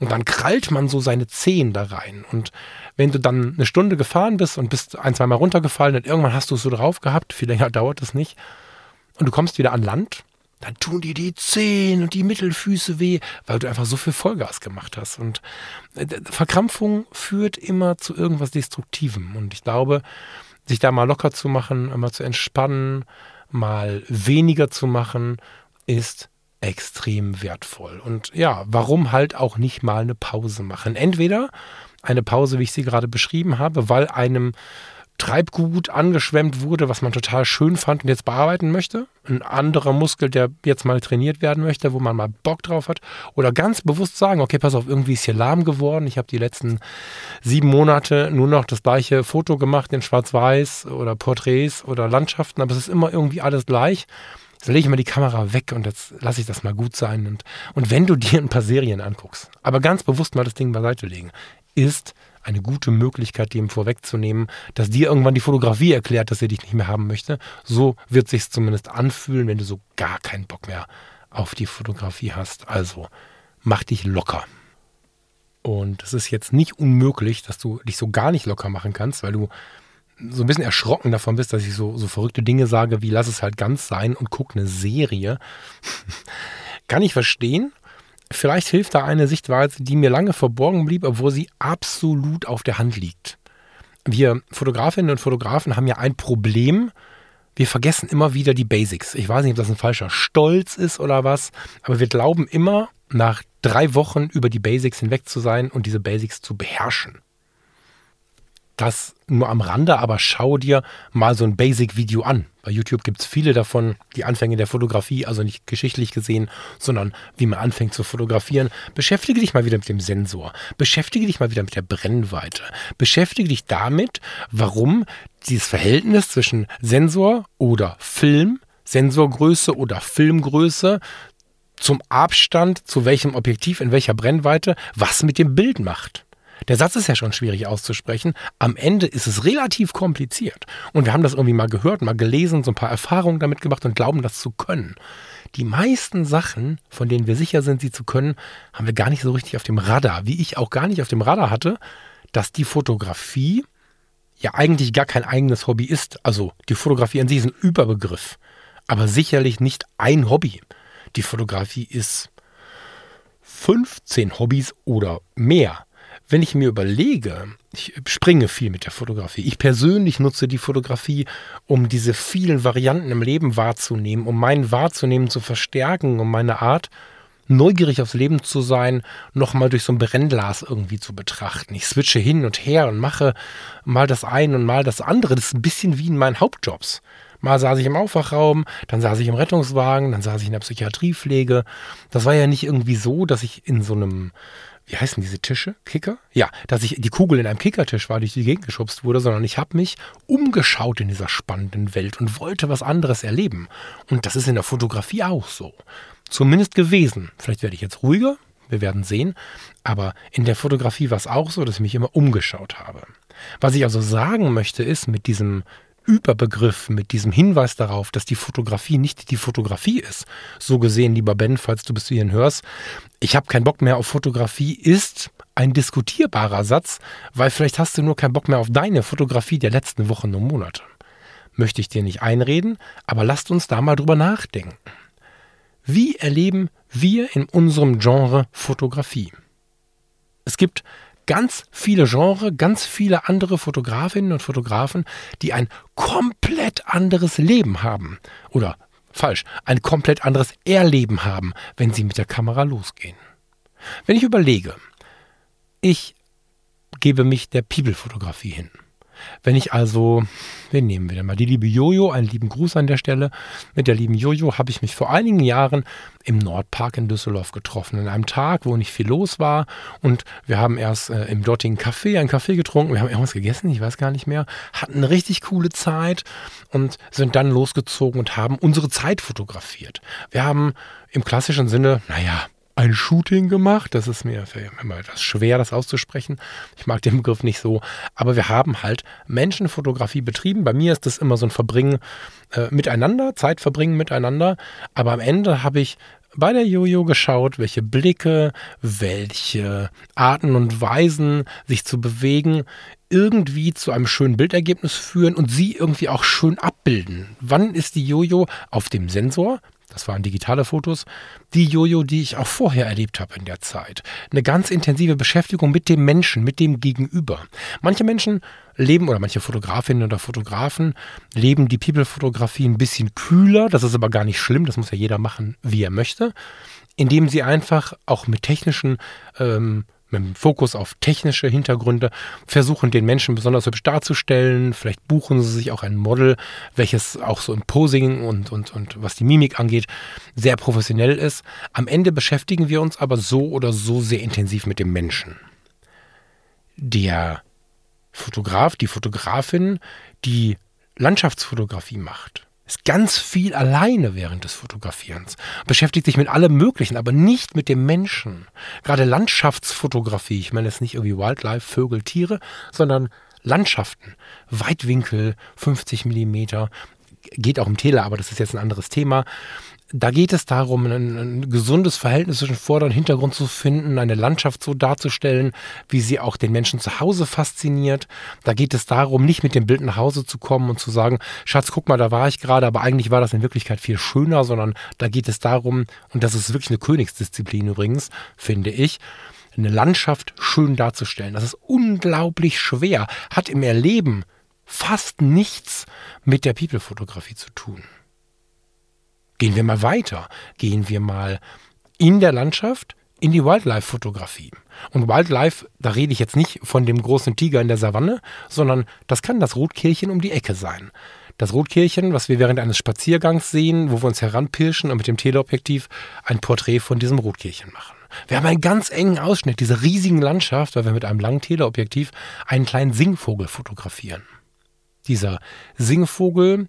A: Und dann krallt man so seine Zehen da rein. Und wenn du dann eine Stunde gefahren bist und bist ein, zweimal runtergefallen und irgendwann hast du es so drauf gehabt, viel länger dauert es nicht, und du kommst wieder an Land dann tun dir die Zehen und die Mittelfüße weh, weil du einfach so viel Vollgas gemacht hast. Und äh, Verkrampfung führt immer zu irgendwas Destruktivem. Und ich glaube, sich da mal locker zu machen, mal zu entspannen, mal weniger zu machen, ist extrem wertvoll. Und ja, warum halt auch nicht mal eine Pause machen? Entweder eine Pause, wie ich sie gerade beschrieben habe, weil einem Treibgut angeschwemmt wurde, was man total schön fand und jetzt bearbeiten möchte. Ein anderer Muskel, der jetzt mal trainiert werden möchte, wo man mal Bock drauf hat. Oder ganz bewusst sagen, okay, pass auf, irgendwie ist hier lahm geworden. Ich habe die letzten sieben Monate nur noch das gleiche Foto gemacht in Schwarz-Weiß oder Porträts oder Landschaften, aber es ist immer irgendwie alles gleich. Jetzt lege ich mal die Kamera weg und jetzt lasse ich das mal gut sein. Und, und wenn du dir ein paar Serien anguckst, aber ganz bewusst mal das Ding beiseite legen, ist eine gute Möglichkeit, dem vorwegzunehmen, dass dir irgendwann die Fotografie erklärt, dass sie dich nicht mehr haben möchte. So wird sich zumindest anfühlen, wenn du so gar keinen Bock mehr auf die Fotografie hast. Also mach dich locker. Und es ist jetzt nicht unmöglich, dass du dich so gar nicht locker machen kannst, weil du so ein bisschen erschrocken davon bist, dass ich so, so verrückte Dinge sage, wie lass es halt ganz sein und guck eine Serie. Kann ich verstehen. Vielleicht hilft da eine Sichtweise, die mir lange verborgen blieb, obwohl sie absolut auf der Hand liegt. Wir Fotografinnen und Fotografen haben ja ein Problem. Wir vergessen immer wieder die Basics. Ich weiß nicht, ob das ein falscher Stolz ist oder was, aber wir glauben immer, nach drei Wochen über die Basics hinweg zu sein und diese Basics zu beherrschen. Das nur am Rande, aber schau dir mal so ein Basic-Video an. Bei YouTube gibt es viele davon, die Anfänge der Fotografie, also nicht geschichtlich gesehen, sondern wie man anfängt zu fotografieren. Beschäftige dich mal wieder mit dem Sensor. Beschäftige dich mal wieder mit der Brennweite. Beschäftige dich damit, warum dieses Verhältnis zwischen Sensor oder Film, Sensorgröße oder Filmgröße zum Abstand, zu welchem Objektiv, in welcher Brennweite, was mit dem Bild macht. Der Satz ist ja schon schwierig auszusprechen. Am Ende ist es relativ kompliziert. Und wir haben das irgendwie mal gehört, mal gelesen, so ein paar Erfahrungen damit gemacht und glauben, das zu können. Die meisten Sachen, von denen wir sicher sind, sie zu können, haben wir gar nicht so richtig auf dem Radar. Wie ich auch gar nicht auf dem Radar hatte, dass die Fotografie ja eigentlich gar kein eigenes Hobby ist. Also die Fotografie an sich ist ein Überbegriff, aber sicherlich nicht ein Hobby. Die Fotografie ist 15 Hobbys oder mehr wenn ich mir überlege, ich springe viel mit der Fotografie. Ich persönlich nutze die Fotografie, um diese vielen Varianten im Leben wahrzunehmen, um mein Wahrzunehmen zu verstärken, um meine Art, neugierig aufs Leben zu sein, nochmal durch so ein Brennglas irgendwie zu betrachten. Ich switche hin und her und mache mal das eine und mal das andere. Das ist ein bisschen wie in meinen Hauptjobs. Mal saß ich im Aufwachraum, dann saß ich im Rettungswagen, dann saß ich in der Psychiatriepflege. Das war ja nicht irgendwie so, dass ich in so einem wie heißen diese Tische? Kicker? Ja, dass ich die Kugel in einem Kickertisch war, durch die Gegend geschubst wurde, sondern ich habe mich umgeschaut in dieser spannenden Welt und wollte was anderes erleben. Und das ist in der Fotografie auch so. Zumindest gewesen. Vielleicht werde ich jetzt ruhiger, wir werden sehen. Aber in der Fotografie war es auch so, dass ich mich immer umgeschaut habe. Was ich also sagen möchte, ist mit diesem Überbegriff, mit diesem Hinweis darauf, dass die Fotografie nicht die Fotografie ist. So gesehen, lieber Ben, falls du bis hierhin hörst, ich habe keinen Bock mehr auf Fotografie, ist ein diskutierbarer Satz, weil vielleicht hast du nur keinen Bock mehr auf deine Fotografie der letzten Wochen und Monate. Möchte ich dir nicht einreden, aber lasst uns da mal drüber nachdenken. Wie erleben wir in unserem Genre Fotografie? Es gibt ganz viele Genres, ganz viele andere Fotografinnen und Fotografen, die ein komplett anderes Leben haben. Oder falsch, ein komplett anderes Erleben haben, wenn sie mit der Kamera losgehen. Wenn ich überlege, ich gebe mich der People-Fotografie hin. Wenn ich also, wen nehmen wir denn mal? Die liebe Jojo, einen lieben Gruß an der Stelle. Mit der lieben Jojo habe ich mich vor einigen Jahren im Nordpark in Düsseldorf getroffen. An einem Tag, wo nicht viel los war. Und wir haben erst äh, im dortigen Café einen Kaffee getrunken. Wir haben irgendwas gegessen, ich weiß gar nicht mehr. Hatten eine richtig coole Zeit und sind dann losgezogen und haben unsere Zeit fotografiert. Wir haben im klassischen Sinne, naja, ein Shooting gemacht. Das ist mir immer etwas schwer, das auszusprechen. Ich mag den Begriff nicht so. Aber wir haben halt Menschenfotografie betrieben. Bei mir ist das immer so ein Verbringen äh, miteinander, Zeit verbringen miteinander. Aber am Ende habe ich bei der Jojo geschaut, welche Blicke, welche Arten und Weisen sich zu bewegen irgendwie zu einem schönen Bildergebnis führen und sie irgendwie auch schön abbilden. Wann ist die Jojo auf dem Sensor? Das waren digitale Fotos, die Jojo, die ich auch vorher erlebt habe in der Zeit. Eine ganz intensive Beschäftigung mit dem Menschen, mit dem Gegenüber. Manche Menschen leben oder manche Fotografinnen oder Fotografen leben die People-Fotografie ein bisschen kühler. Das ist aber gar nicht schlimm, das muss ja jeder machen, wie er möchte. Indem sie einfach auch mit technischen ähm, mit dem Fokus auf technische Hintergründe, versuchen den Menschen besonders hübsch darzustellen. Vielleicht buchen sie sich auch ein Model, welches auch so im Posing und, und, und was die Mimik angeht, sehr professionell ist. Am Ende beschäftigen wir uns aber so oder so sehr intensiv mit dem Menschen. Der Fotograf, die Fotografin, die Landschaftsfotografie macht, ist ganz viel alleine während des Fotografierens, beschäftigt sich mit allem Möglichen, aber nicht mit dem Menschen. Gerade Landschaftsfotografie, ich meine jetzt nicht irgendwie Wildlife, Vögel, Tiere, sondern Landschaften, Weitwinkel, 50 Millimeter, geht auch im Tele, aber das ist jetzt ein anderes Thema da geht es darum, ein, ein, gesundes Verhältnis zwischen Vorder- und Hintergrund zu finden, eine Landschaft so darzustellen, wie sie auch den Menschen zu Hause fasziniert. Da geht es darum, nicht mit dem Bild nach Hause zu kommen und zu sagen, Schatz, guck mal, da war ich gerade, aber eigentlich war das in Wirklichkeit viel schöner, sondern da geht es darum, und das ist wirklich eine Königsdisziplin übrigens, finde ich, eine Landschaft schön darzustellen. Das ist unglaublich schwer, hat im Erleben fast nichts mit der People-Fotografie zu tun. Gehen wir mal weiter. Gehen wir mal in der Landschaft in die Wildlife-Fotografie. Und Wildlife, da rede ich jetzt nicht von dem großen Tiger in der Savanne, sondern das kann das Rotkehlchen um die Ecke sein. Das Rotkehlchen, was wir während eines Spaziergangs sehen, wo wir uns heranpirschen und mit dem Teleobjektiv ein Porträt von diesem Rotkehlchen machen. Wir haben einen ganz engen Ausschnitt dieser riesigen Landschaft, weil wir mit einem langen Teleobjektiv einen kleinen Singvogel fotografieren. Dieser Singvogel,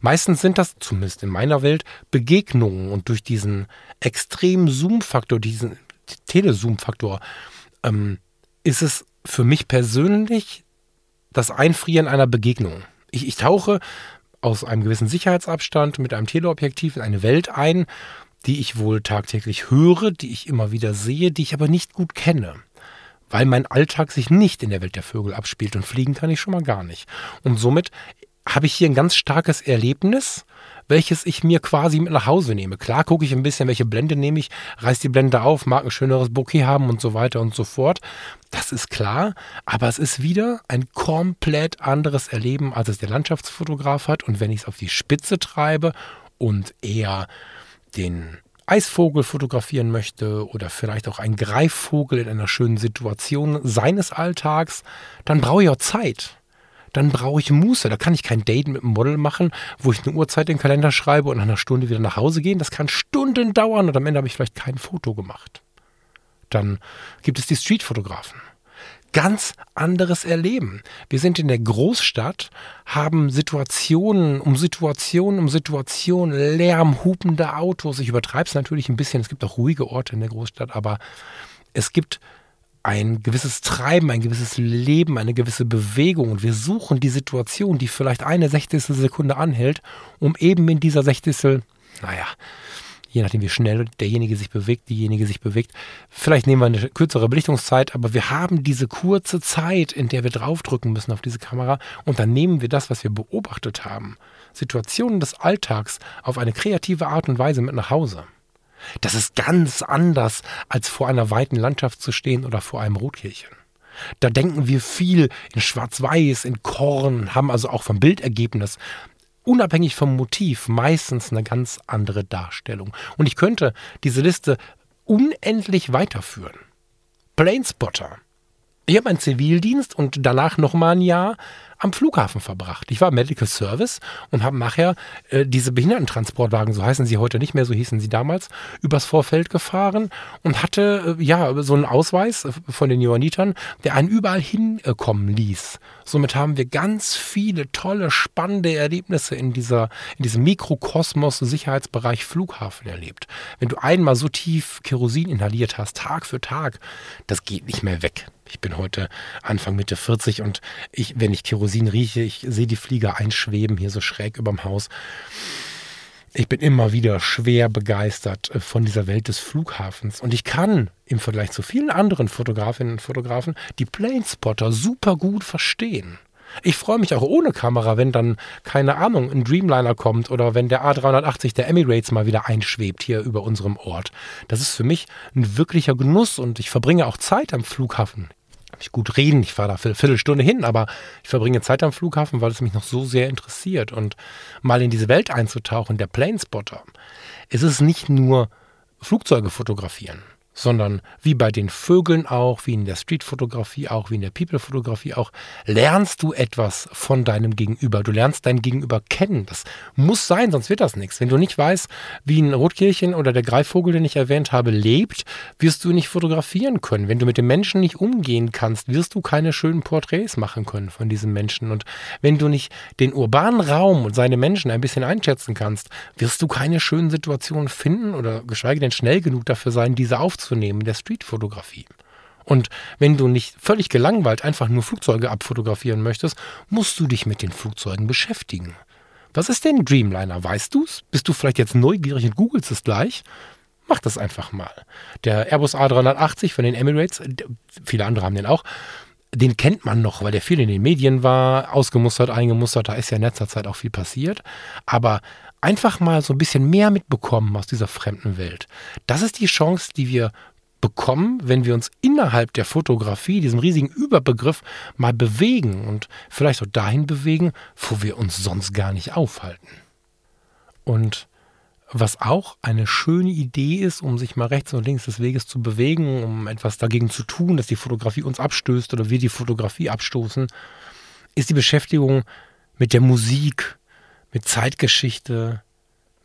A: meistens sind das, zumindest in meiner Welt, Begegnungen und durch diesen extremen Zoom-Faktor, diesen Telezoom-Faktor, ähm, ist es für mich persönlich das Einfrieren einer Begegnung. Ich, ich tauche aus einem gewissen Sicherheitsabstand mit einem Teleobjektiv in eine Welt ein, die ich wohl tagtäglich höre, die ich immer wieder sehe, die ich aber nicht gut kenne. Weil mein Alltag sich nicht in der Welt der Vögel abspielt und fliegen kann ich schon mal gar nicht. Und somit habe ich hier ein ganz starkes Erlebnis, welches ich mir quasi mit nach Hause nehme. Klar gucke ich ein bisschen, welche Blende nehme ich, reiß die Blende auf, mag ein schöneres Bouquet haben und so weiter und so fort. Das ist klar, aber es ist wieder ein komplett anderes Erleben, als es der Landschaftsfotograf hat. Und wenn ich es auf die Spitze treibe und eher den Eisvogel fotografieren möchte oder vielleicht auch einen Greifvogel in einer schönen Situation seines Alltags, dann brauche ich auch Zeit. Dann brauche ich Muße. Da kann ich kein Date mit einem Model machen, wo ich eine Uhrzeit in den Kalender schreibe und nach einer Stunde wieder nach Hause gehen. Das kann Stunden dauern und am Ende habe ich vielleicht kein Foto gemacht. Dann gibt es die Streetfotografen ganz anderes Erleben. Wir sind in der Großstadt, haben Situationen um Situationen um Situationen, Lärm, hupende Autos. Ich übertreibe es natürlich ein bisschen. Es gibt auch ruhige Orte in der Großstadt, aber es gibt ein gewisses Treiben, ein gewisses Leben, eine gewisse Bewegung. Und wir suchen die Situation, die vielleicht eine Sechzigstel Sekunde anhält, um eben in dieser Sechzigstel, naja, je nachdem wie schnell derjenige sich bewegt, diejenige sich bewegt. Vielleicht nehmen wir eine kürzere Belichtungszeit, aber wir haben diese kurze Zeit, in der wir draufdrücken müssen auf diese Kamera und dann nehmen wir das, was wir beobachtet haben, Situationen des Alltags auf eine kreative Art und Weise mit nach Hause. Das ist ganz anders, als vor einer weiten Landschaft zu stehen oder vor einem Rotkehlchen. Da denken wir viel in Schwarz-Weiß, in Korn, haben also auch vom Bildergebnis unabhängig vom Motiv meistens eine ganz andere Darstellung. Und ich könnte diese Liste unendlich weiterführen. Planespotter. Ich habe einen Zivildienst und danach nochmal ein Jahr am Flughafen verbracht. Ich war Medical Service und habe nachher äh, diese Behindertentransportwagen, so heißen sie heute nicht mehr, so hießen sie damals, übers Vorfeld gefahren und hatte äh, ja so einen Ausweis äh, von den Johannitern, der einen überall hinkommen ließ. Somit haben wir ganz viele tolle, spannende Erlebnisse in, dieser, in diesem Mikrokosmos Sicherheitsbereich Flughafen erlebt. Wenn du einmal so tief Kerosin inhaliert hast, Tag für Tag, das geht nicht mehr weg. Ich bin heute Anfang Mitte 40 und ich, wenn ich Kerosin rieche, ich sehe die Flieger einschweben hier so schräg überm Haus. Ich bin immer wieder schwer begeistert äh, von dieser Welt des Flughafens. Und ich kann im Vergleich zu vielen anderen Fotografinnen und Fotografen die Planespotter super gut verstehen. Ich freue mich auch ohne Kamera, wenn dann, keine Ahnung, ein Dreamliner kommt oder wenn der A380 der Emirates mal wieder einschwebt hier über unserem Ort. Das ist für mich ein wirklicher Genuss und ich verbringe auch Zeit am Flughafen ich gut reden, ich fahre da eine Viertelstunde hin, aber ich verbringe Zeit am Flughafen, weil es mich noch so sehr interessiert. Und mal in diese Welt einzutauchen, der Planespotter, es ist nicht nur Flugzeuge fotografieren sondern wie bei den Vögeln auch, wie in der Streetfotografie auch, wie in der People-Fotografie auch, lernst du etwas von deinem Gegenüber. Du lernst dein Gegenüber kennen. Das muss sein, sonst wird das nichts. Wenn du nicht weißt, wie ein Rotkehlchen oder der Greifvogel, den ich erwähnt habe, lebt, wirst du nicht fotografieren können. Wenn du mit dem Menschen nicht umgehen kannst, wirst du keine schönen Porträts machen können von diesem Menschen. Und wenn du nicht den urbanen Raum und seine Menschen ein bisschen einschätzen kannst, wirst du keine schönen Situationen finden oder geschweige denn schnell genug dafür sein, diese aufzunehmen aufzunehmen in der Streetfotografie. Und wenn du nicht völlig gelangweilt einfach nur Flugzeuge abfotografieren möchtest, musst du dich mit den Flugzeugen beschäftigen. Was ist denn Dreamliner? Weißt du's? Bist du vielleicht jetzt neugierig und googelst es gleich? Mach das einfach mal. Der Airbus A380 von den Emirates, viele andere haben den auch, den kennt man noch, weil der viel in den Medien war, ausgemustert, eingemustert, da ist ja in letzter Zeit auch viel passiert. Aber einfach mal so ein bisschen mehr mitbekommen aus dieser fremden Welt. Das ist die Chance, die wir bekommen, wenn wir uns innerhalb der Fotografie, diesem riesigen Überbegriff, mal bewegen und vielleicht auch dahin bewegen, wo wir uns sonst gar nicht aufhalten. Und was auch eine schöne Idee ist, um sich mal rechts und links des Weges zu bewegen, um etwas dagegen zu tun, dass die Fotografie uns abstößt oder wir die Fotografie abstoßen, ist die Beschäftigung mit der Musik, mit Zeitgeschichte,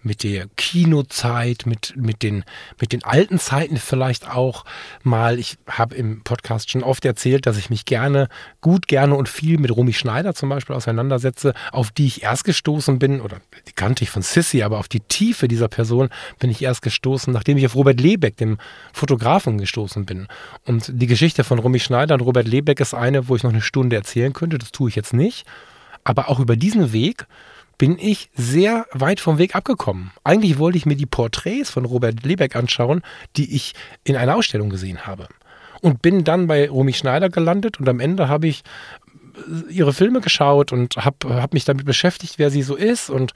A: mit der Kinozeit, mit, mit, den, mit den alten Zeiten vielleicht auch mal. Ich habe im Podcast schon oft erzählt, dass ich mich gerne, gut gerne und viel mit Romy Schneider zum Beispiel auseinandersetze, auf die ich erst gestoßen bin, oder die kannte ich von Sissy, aber auf die Tiefe dieser Person bin ich erst gestoßen, nachdem ich auf Robert Lebeck, dem Fotografen, gestoßen bin. Und die Geschichte von Romy Schneider und Robert Lebeck ist eine, wo ich noch eine Stunde erzählen könnte. Das tue ich jetzt nicht. Aber auch über diesen Weg bin ich sehr weit vom Weg abgekommen. Eigentlich wollte ich mir die Porträts von Robert Lebeck anschauen, die ich in einer Ausstellung gesehen habe. Und bin dann bei Romy Schneider gelandet und am Ende habe ich äh, ihre Filme geschaut und habe hab mich damit beschäftigt, wer sie so ist und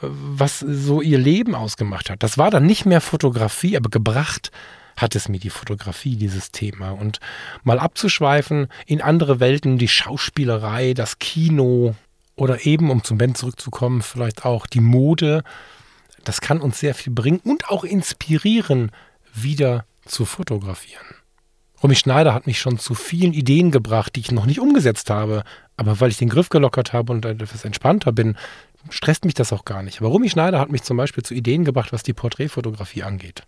A: äh, was so ihr Leben ausgemacht hat. Das war dann nicht mehr Fotografie, aber gebracht hat es mir die Fotografie, dieses Thema. Und mal abzuschweifen in andere Welten, die Schauspielerei, das Kino, oder eben, um zum Band zurückzukommen, vielleicht auch die Mode. Das kann uns sehr viel bringen und auch inspirieren, wieder zu fotografieren. Romy Schneider hat mich schon zu vielen Ideen gebracht, die ich noch nicht umgesetzt habe. Aber weil ich den Griff gelockert habe und etwas entspannter bin, stresst mich das auch gar nicht. Aber Romy Schneider hat mich zum Beispiel zu Ideen gebracht, was die Porträtfotografie angeht.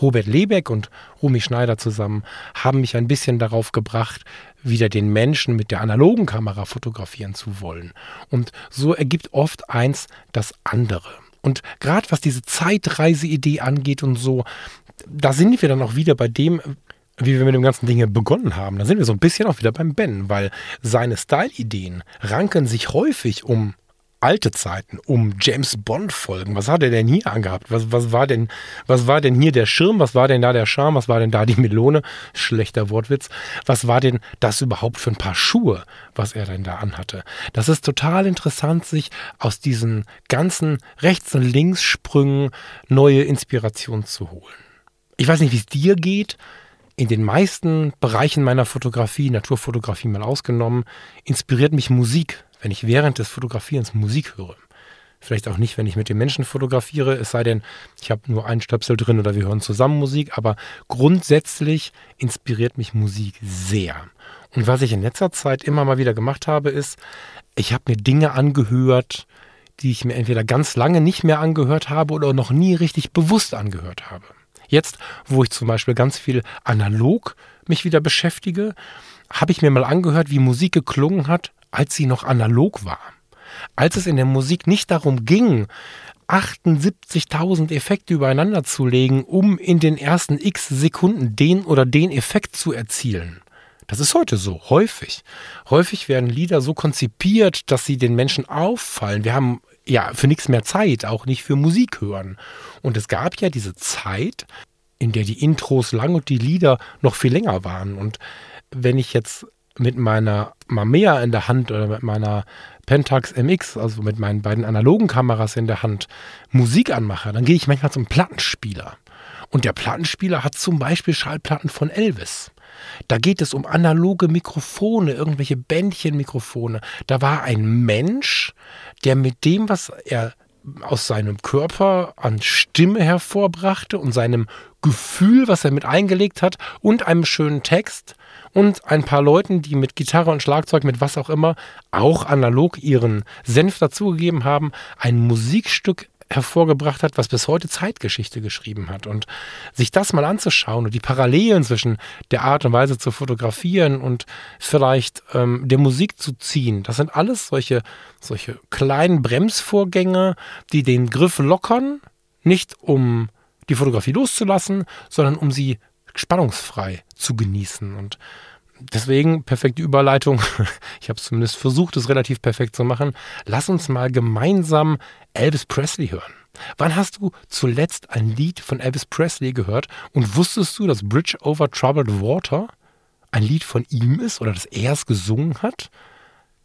A: Robert Lebeck und Romy Schneider zusammen haben mich ein bisschen darauf gebracht, wieder den Menschen mit der analogen Kamera fotografieren zu wollen. Und so ergibt oft eins das andere. Und gerade was diese Zeitreiseidee angeht und so, da sind wir dann auch wieder bei dem, wie wir mit dem ganzen Ding begonnen haben. Da sind wir so ein bisschen auch wieder beim Ben, weil seine Style-Ideen ranken sich häufig um alte Zeiten, um James Bond Folgen. Was hat er denn hier angehabt? Was, was war denn, was war denn hier der Schirm? Was war denn da der Charme? Was war denn da die Melone? Schlechter Wortwitz. Was war denn das überhaupt für ein paar Schuhe, was er denn da anhatte? Das ist total interessant, sich aus diesen ganzen Rechts- und Linkssprüngen neue Inspirationen zu holen. Ich weiß nicht, wie es dir geht. In den meisten Bereichen meiner Fotografie, Naturfotografie mal ausgenommen, inspiriert mich Musik wenn ich während des Fotografierens Musik höre. Vielleicht auch nicht, wenn ich mit den Menschen fotografiere, es sei denn, ich habe nur einen Stöpsel drin oder wir hören zusammen Musik, aber grundsätzlich inspiriert mich Musik sehr. Und was ich in letzter Zeit immer mal wieder gemacht habe, ist, ich habe mir Dinge angehört, die ich mir entweder ganz lange nicht mehr angehört habe oder noch nie richtig bewusst angehört habe. Jetzt, wo ich zum Beispiel ganz viel analog mich wieder beschäftige, habe ich mir mal angehört, wie Musik geklungen hat, als sie noch analog war. Als es in der Musik nicht darum ging, 78.000 Effekte übereinander zu legen, um in den ersten x Sekunden den oder den Effekt zu erzielen. Das ist heute so, häufig. Häufig werden Lieder so konzipiert, dass sie den Menschen auffallen. Wir haben ja für nichts mehr Zeit, auch nicht für Musik hören. Und es gab ja diese Zeit, in der die Intros lang und die Lieder noch viel länger waren. Und wenn ich jetzt mit meiner Mamiya in der Hand oder mit meiner Pentax MX, also mit meinen beiden analogen Kameras in der Hand, Musik anmache, dann gehe ich manchmal zum Plattenspieler. Und der Plattenspieler hat zum Beispiel Schallplatten von Elvis. Da geht es um analoge Mikrofone, irgendwelche Bändchenmikrofone. Da war ein Mensch, der mit dem, was er aus seinem Körper an Stimme hervorbrachte und seinem Gefühl, was er mit eingelegt hat und einem schönen Text, und ein paar Leuten, die mit Gitarre und Schlagzeug, mit was auch immer, auch analog ihren Senf dazugegeben haben, ein Musikstück hervorgebracht hat, was bis heute Zeitgeschichte geschrieben hat. Und sich das mal anzuschauen und die Parallelen zwischen der Art und Weise zu fotografieren und vielleicht ähm, der Musik zu ziehen, das sind alles solche, solche kleinen Bremsvorgänge, die den Griff lockern, nicht um die Fotografie loszulassen, sondern um sie spannungsfrei zu genießen. Und deswegen perfekte Überleitung. Ich habe zumindest versucht, es relativ perfekt zu machen. Lass uns mal gemeinsam Elvis Presley hören. Wann hast du zuletzt ein Lied von Elvis Presley gehört und wusstest du, dass Bridge over Troubled Water ein Lied von ihm ist oder dass er es gesungen hat?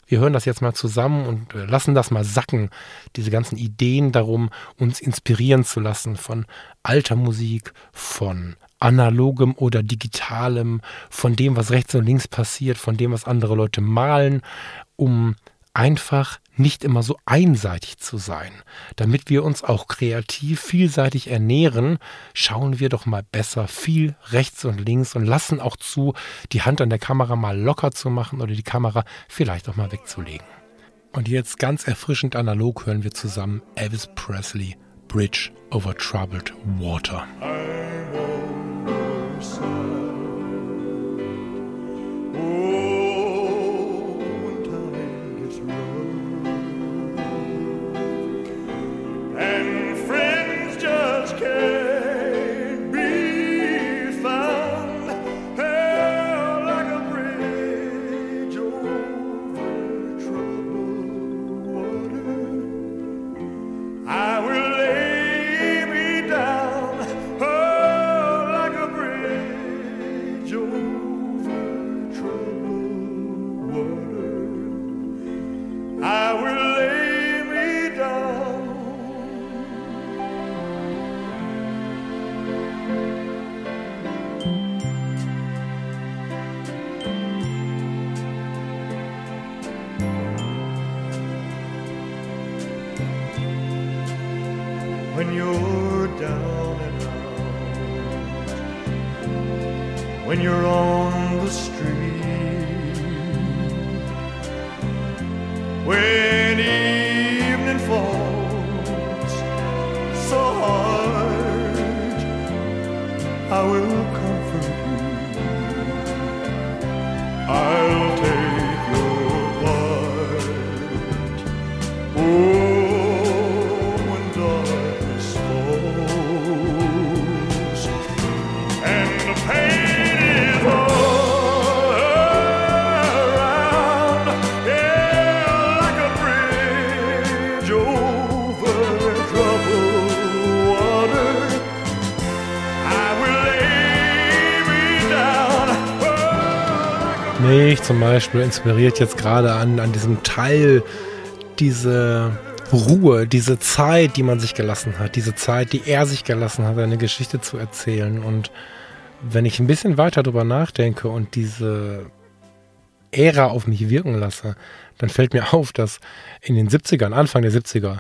A: Wir hören das jetzt mal zusammen und äh, lassen das mal sacken, diese ganzen Ideen darum, uns inspirieren zu lassen von alter Musik, von analogem oder digitalem, von dem, was rechts und links passiert, von dem, was andere Leute malen, um einfach nicht immer so einseitig zu sein. Damit wir uns auch kreativ vielseitig ernähren, schauen wir doch mal besser viel rechts und links und lassen auch zu, die Hand an der Kamera mal locker zu machen oder die Kamera vielleicht auch mal wegzulegen. Und jetzt ganz erfrischend analog hören wir zusammen Elvis Presley, Bridge over Troubled Water. Mich zum Beispiel inspiriert jetzt gerade an, an diesem Teil diese Ruhe, diese Zeit, die man sich gelassen hat, diese Zeit, die er sich gelassen hat, eine Geschichte zu erzählen. Und wenn ich ein bisschen weiter darüber nachdenke und diese Ära auf mich wirken lasse, dann fällt mir auf, dass in den 70ern, Anfang der 70er,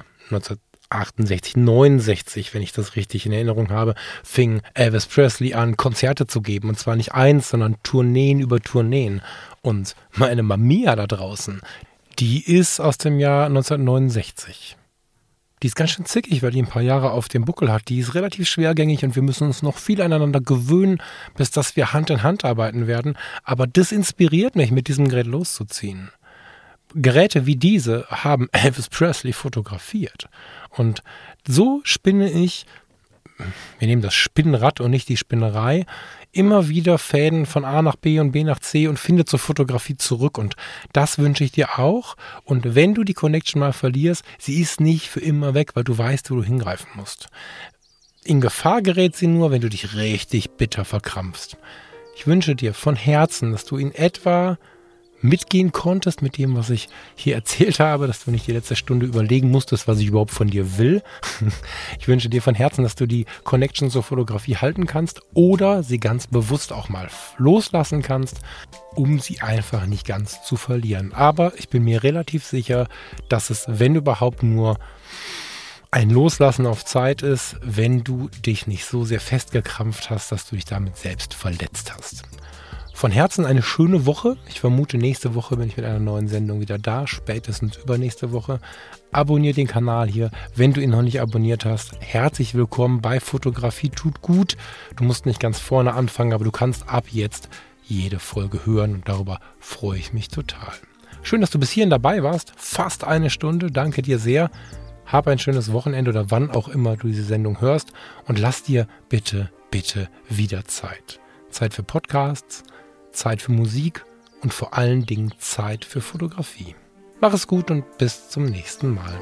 A: 1968, 69, wenn ich das richtig in Erinnerung habe, fing Elvis Presley an, Konzerte zu geben. Und zwar nicht eins, sondern Tourneen über Tourneen. Und meine Mamia da draußen, die ist aus dem Jahr 1969. Die ist ganz schön zickig, weil die ein paar Jahre auf dem Buckel hat. Die ist relativ schwergängig und wir müssen uns noch viel aneinander gewöhnen, bis dass wir Hand in Hand arbeiten werden. Aber das inspiriert mich, mit diesem Gerät loszuziehen. Geräte wie diese haben Elvis Presley fotografiert. Und so spinne ich, wir nehmen das Spinnrad und nicht die Spinnerei, immer wieder Fäden von A nach B und B nach C und finde zur Fotografie zurück. Und das wünsche ich dir auch. Und wenn du die Connection mal verlierst, sie ist nicht für immer weg, weil du weißt, wo du hingreifen musst. In Gefahr gerät sie nur, wenn du dich richtig bitter verkrampfst. Ich wünsche dir von Herzen, dass du in etwa mitgehen konntest mit dem, was ich hier erzählt habe, dass du nicht die letzte Stunde überlegen musstest, was ich überhaupt von dir will. Ich wünsche dir von Herzen, dass du die Connection zur Fotografie halten kannst oder sie ganz bewusst auch mal loslassen kannst, um sie einfach nicht ganz zu verlieren. Aber ich bin mir relativ sicher, dass es, wenn überhaupt nur ein Loslassen auf Zeit ist, wenn du dich nicht so sehr festgekrampft hast, dass du dich damit selbst verletzt hast. Von Herzen eine schöne Woche. Ich vermute, nächste Woche bin ich mit einer neuen Sendung wieder da, spätestens übernächste Woche. Abonnier den Kanal hier, wenn du ihn noch nicht abonniert hast. Herzlich willkommen bei Fotografie tut gut. Du musst nicht ganz vorne anfangen, aber du kannst ab jetzt jede Folge hören und darüber freue ich mich total. Schön, dass du bis hierhin dabei warst. Fast eine Stunde. Danke dir sehr. Hab ein schönes Wochenende oder wann auch immer du diese Sendung hörst und lass dir bitte, bitte wieder Zeit. Zeit für Podcasts, Zeit für Musik und vor allen Dingen Zeit für Fotografie. Mach es gut und bis zum nächsten Mal.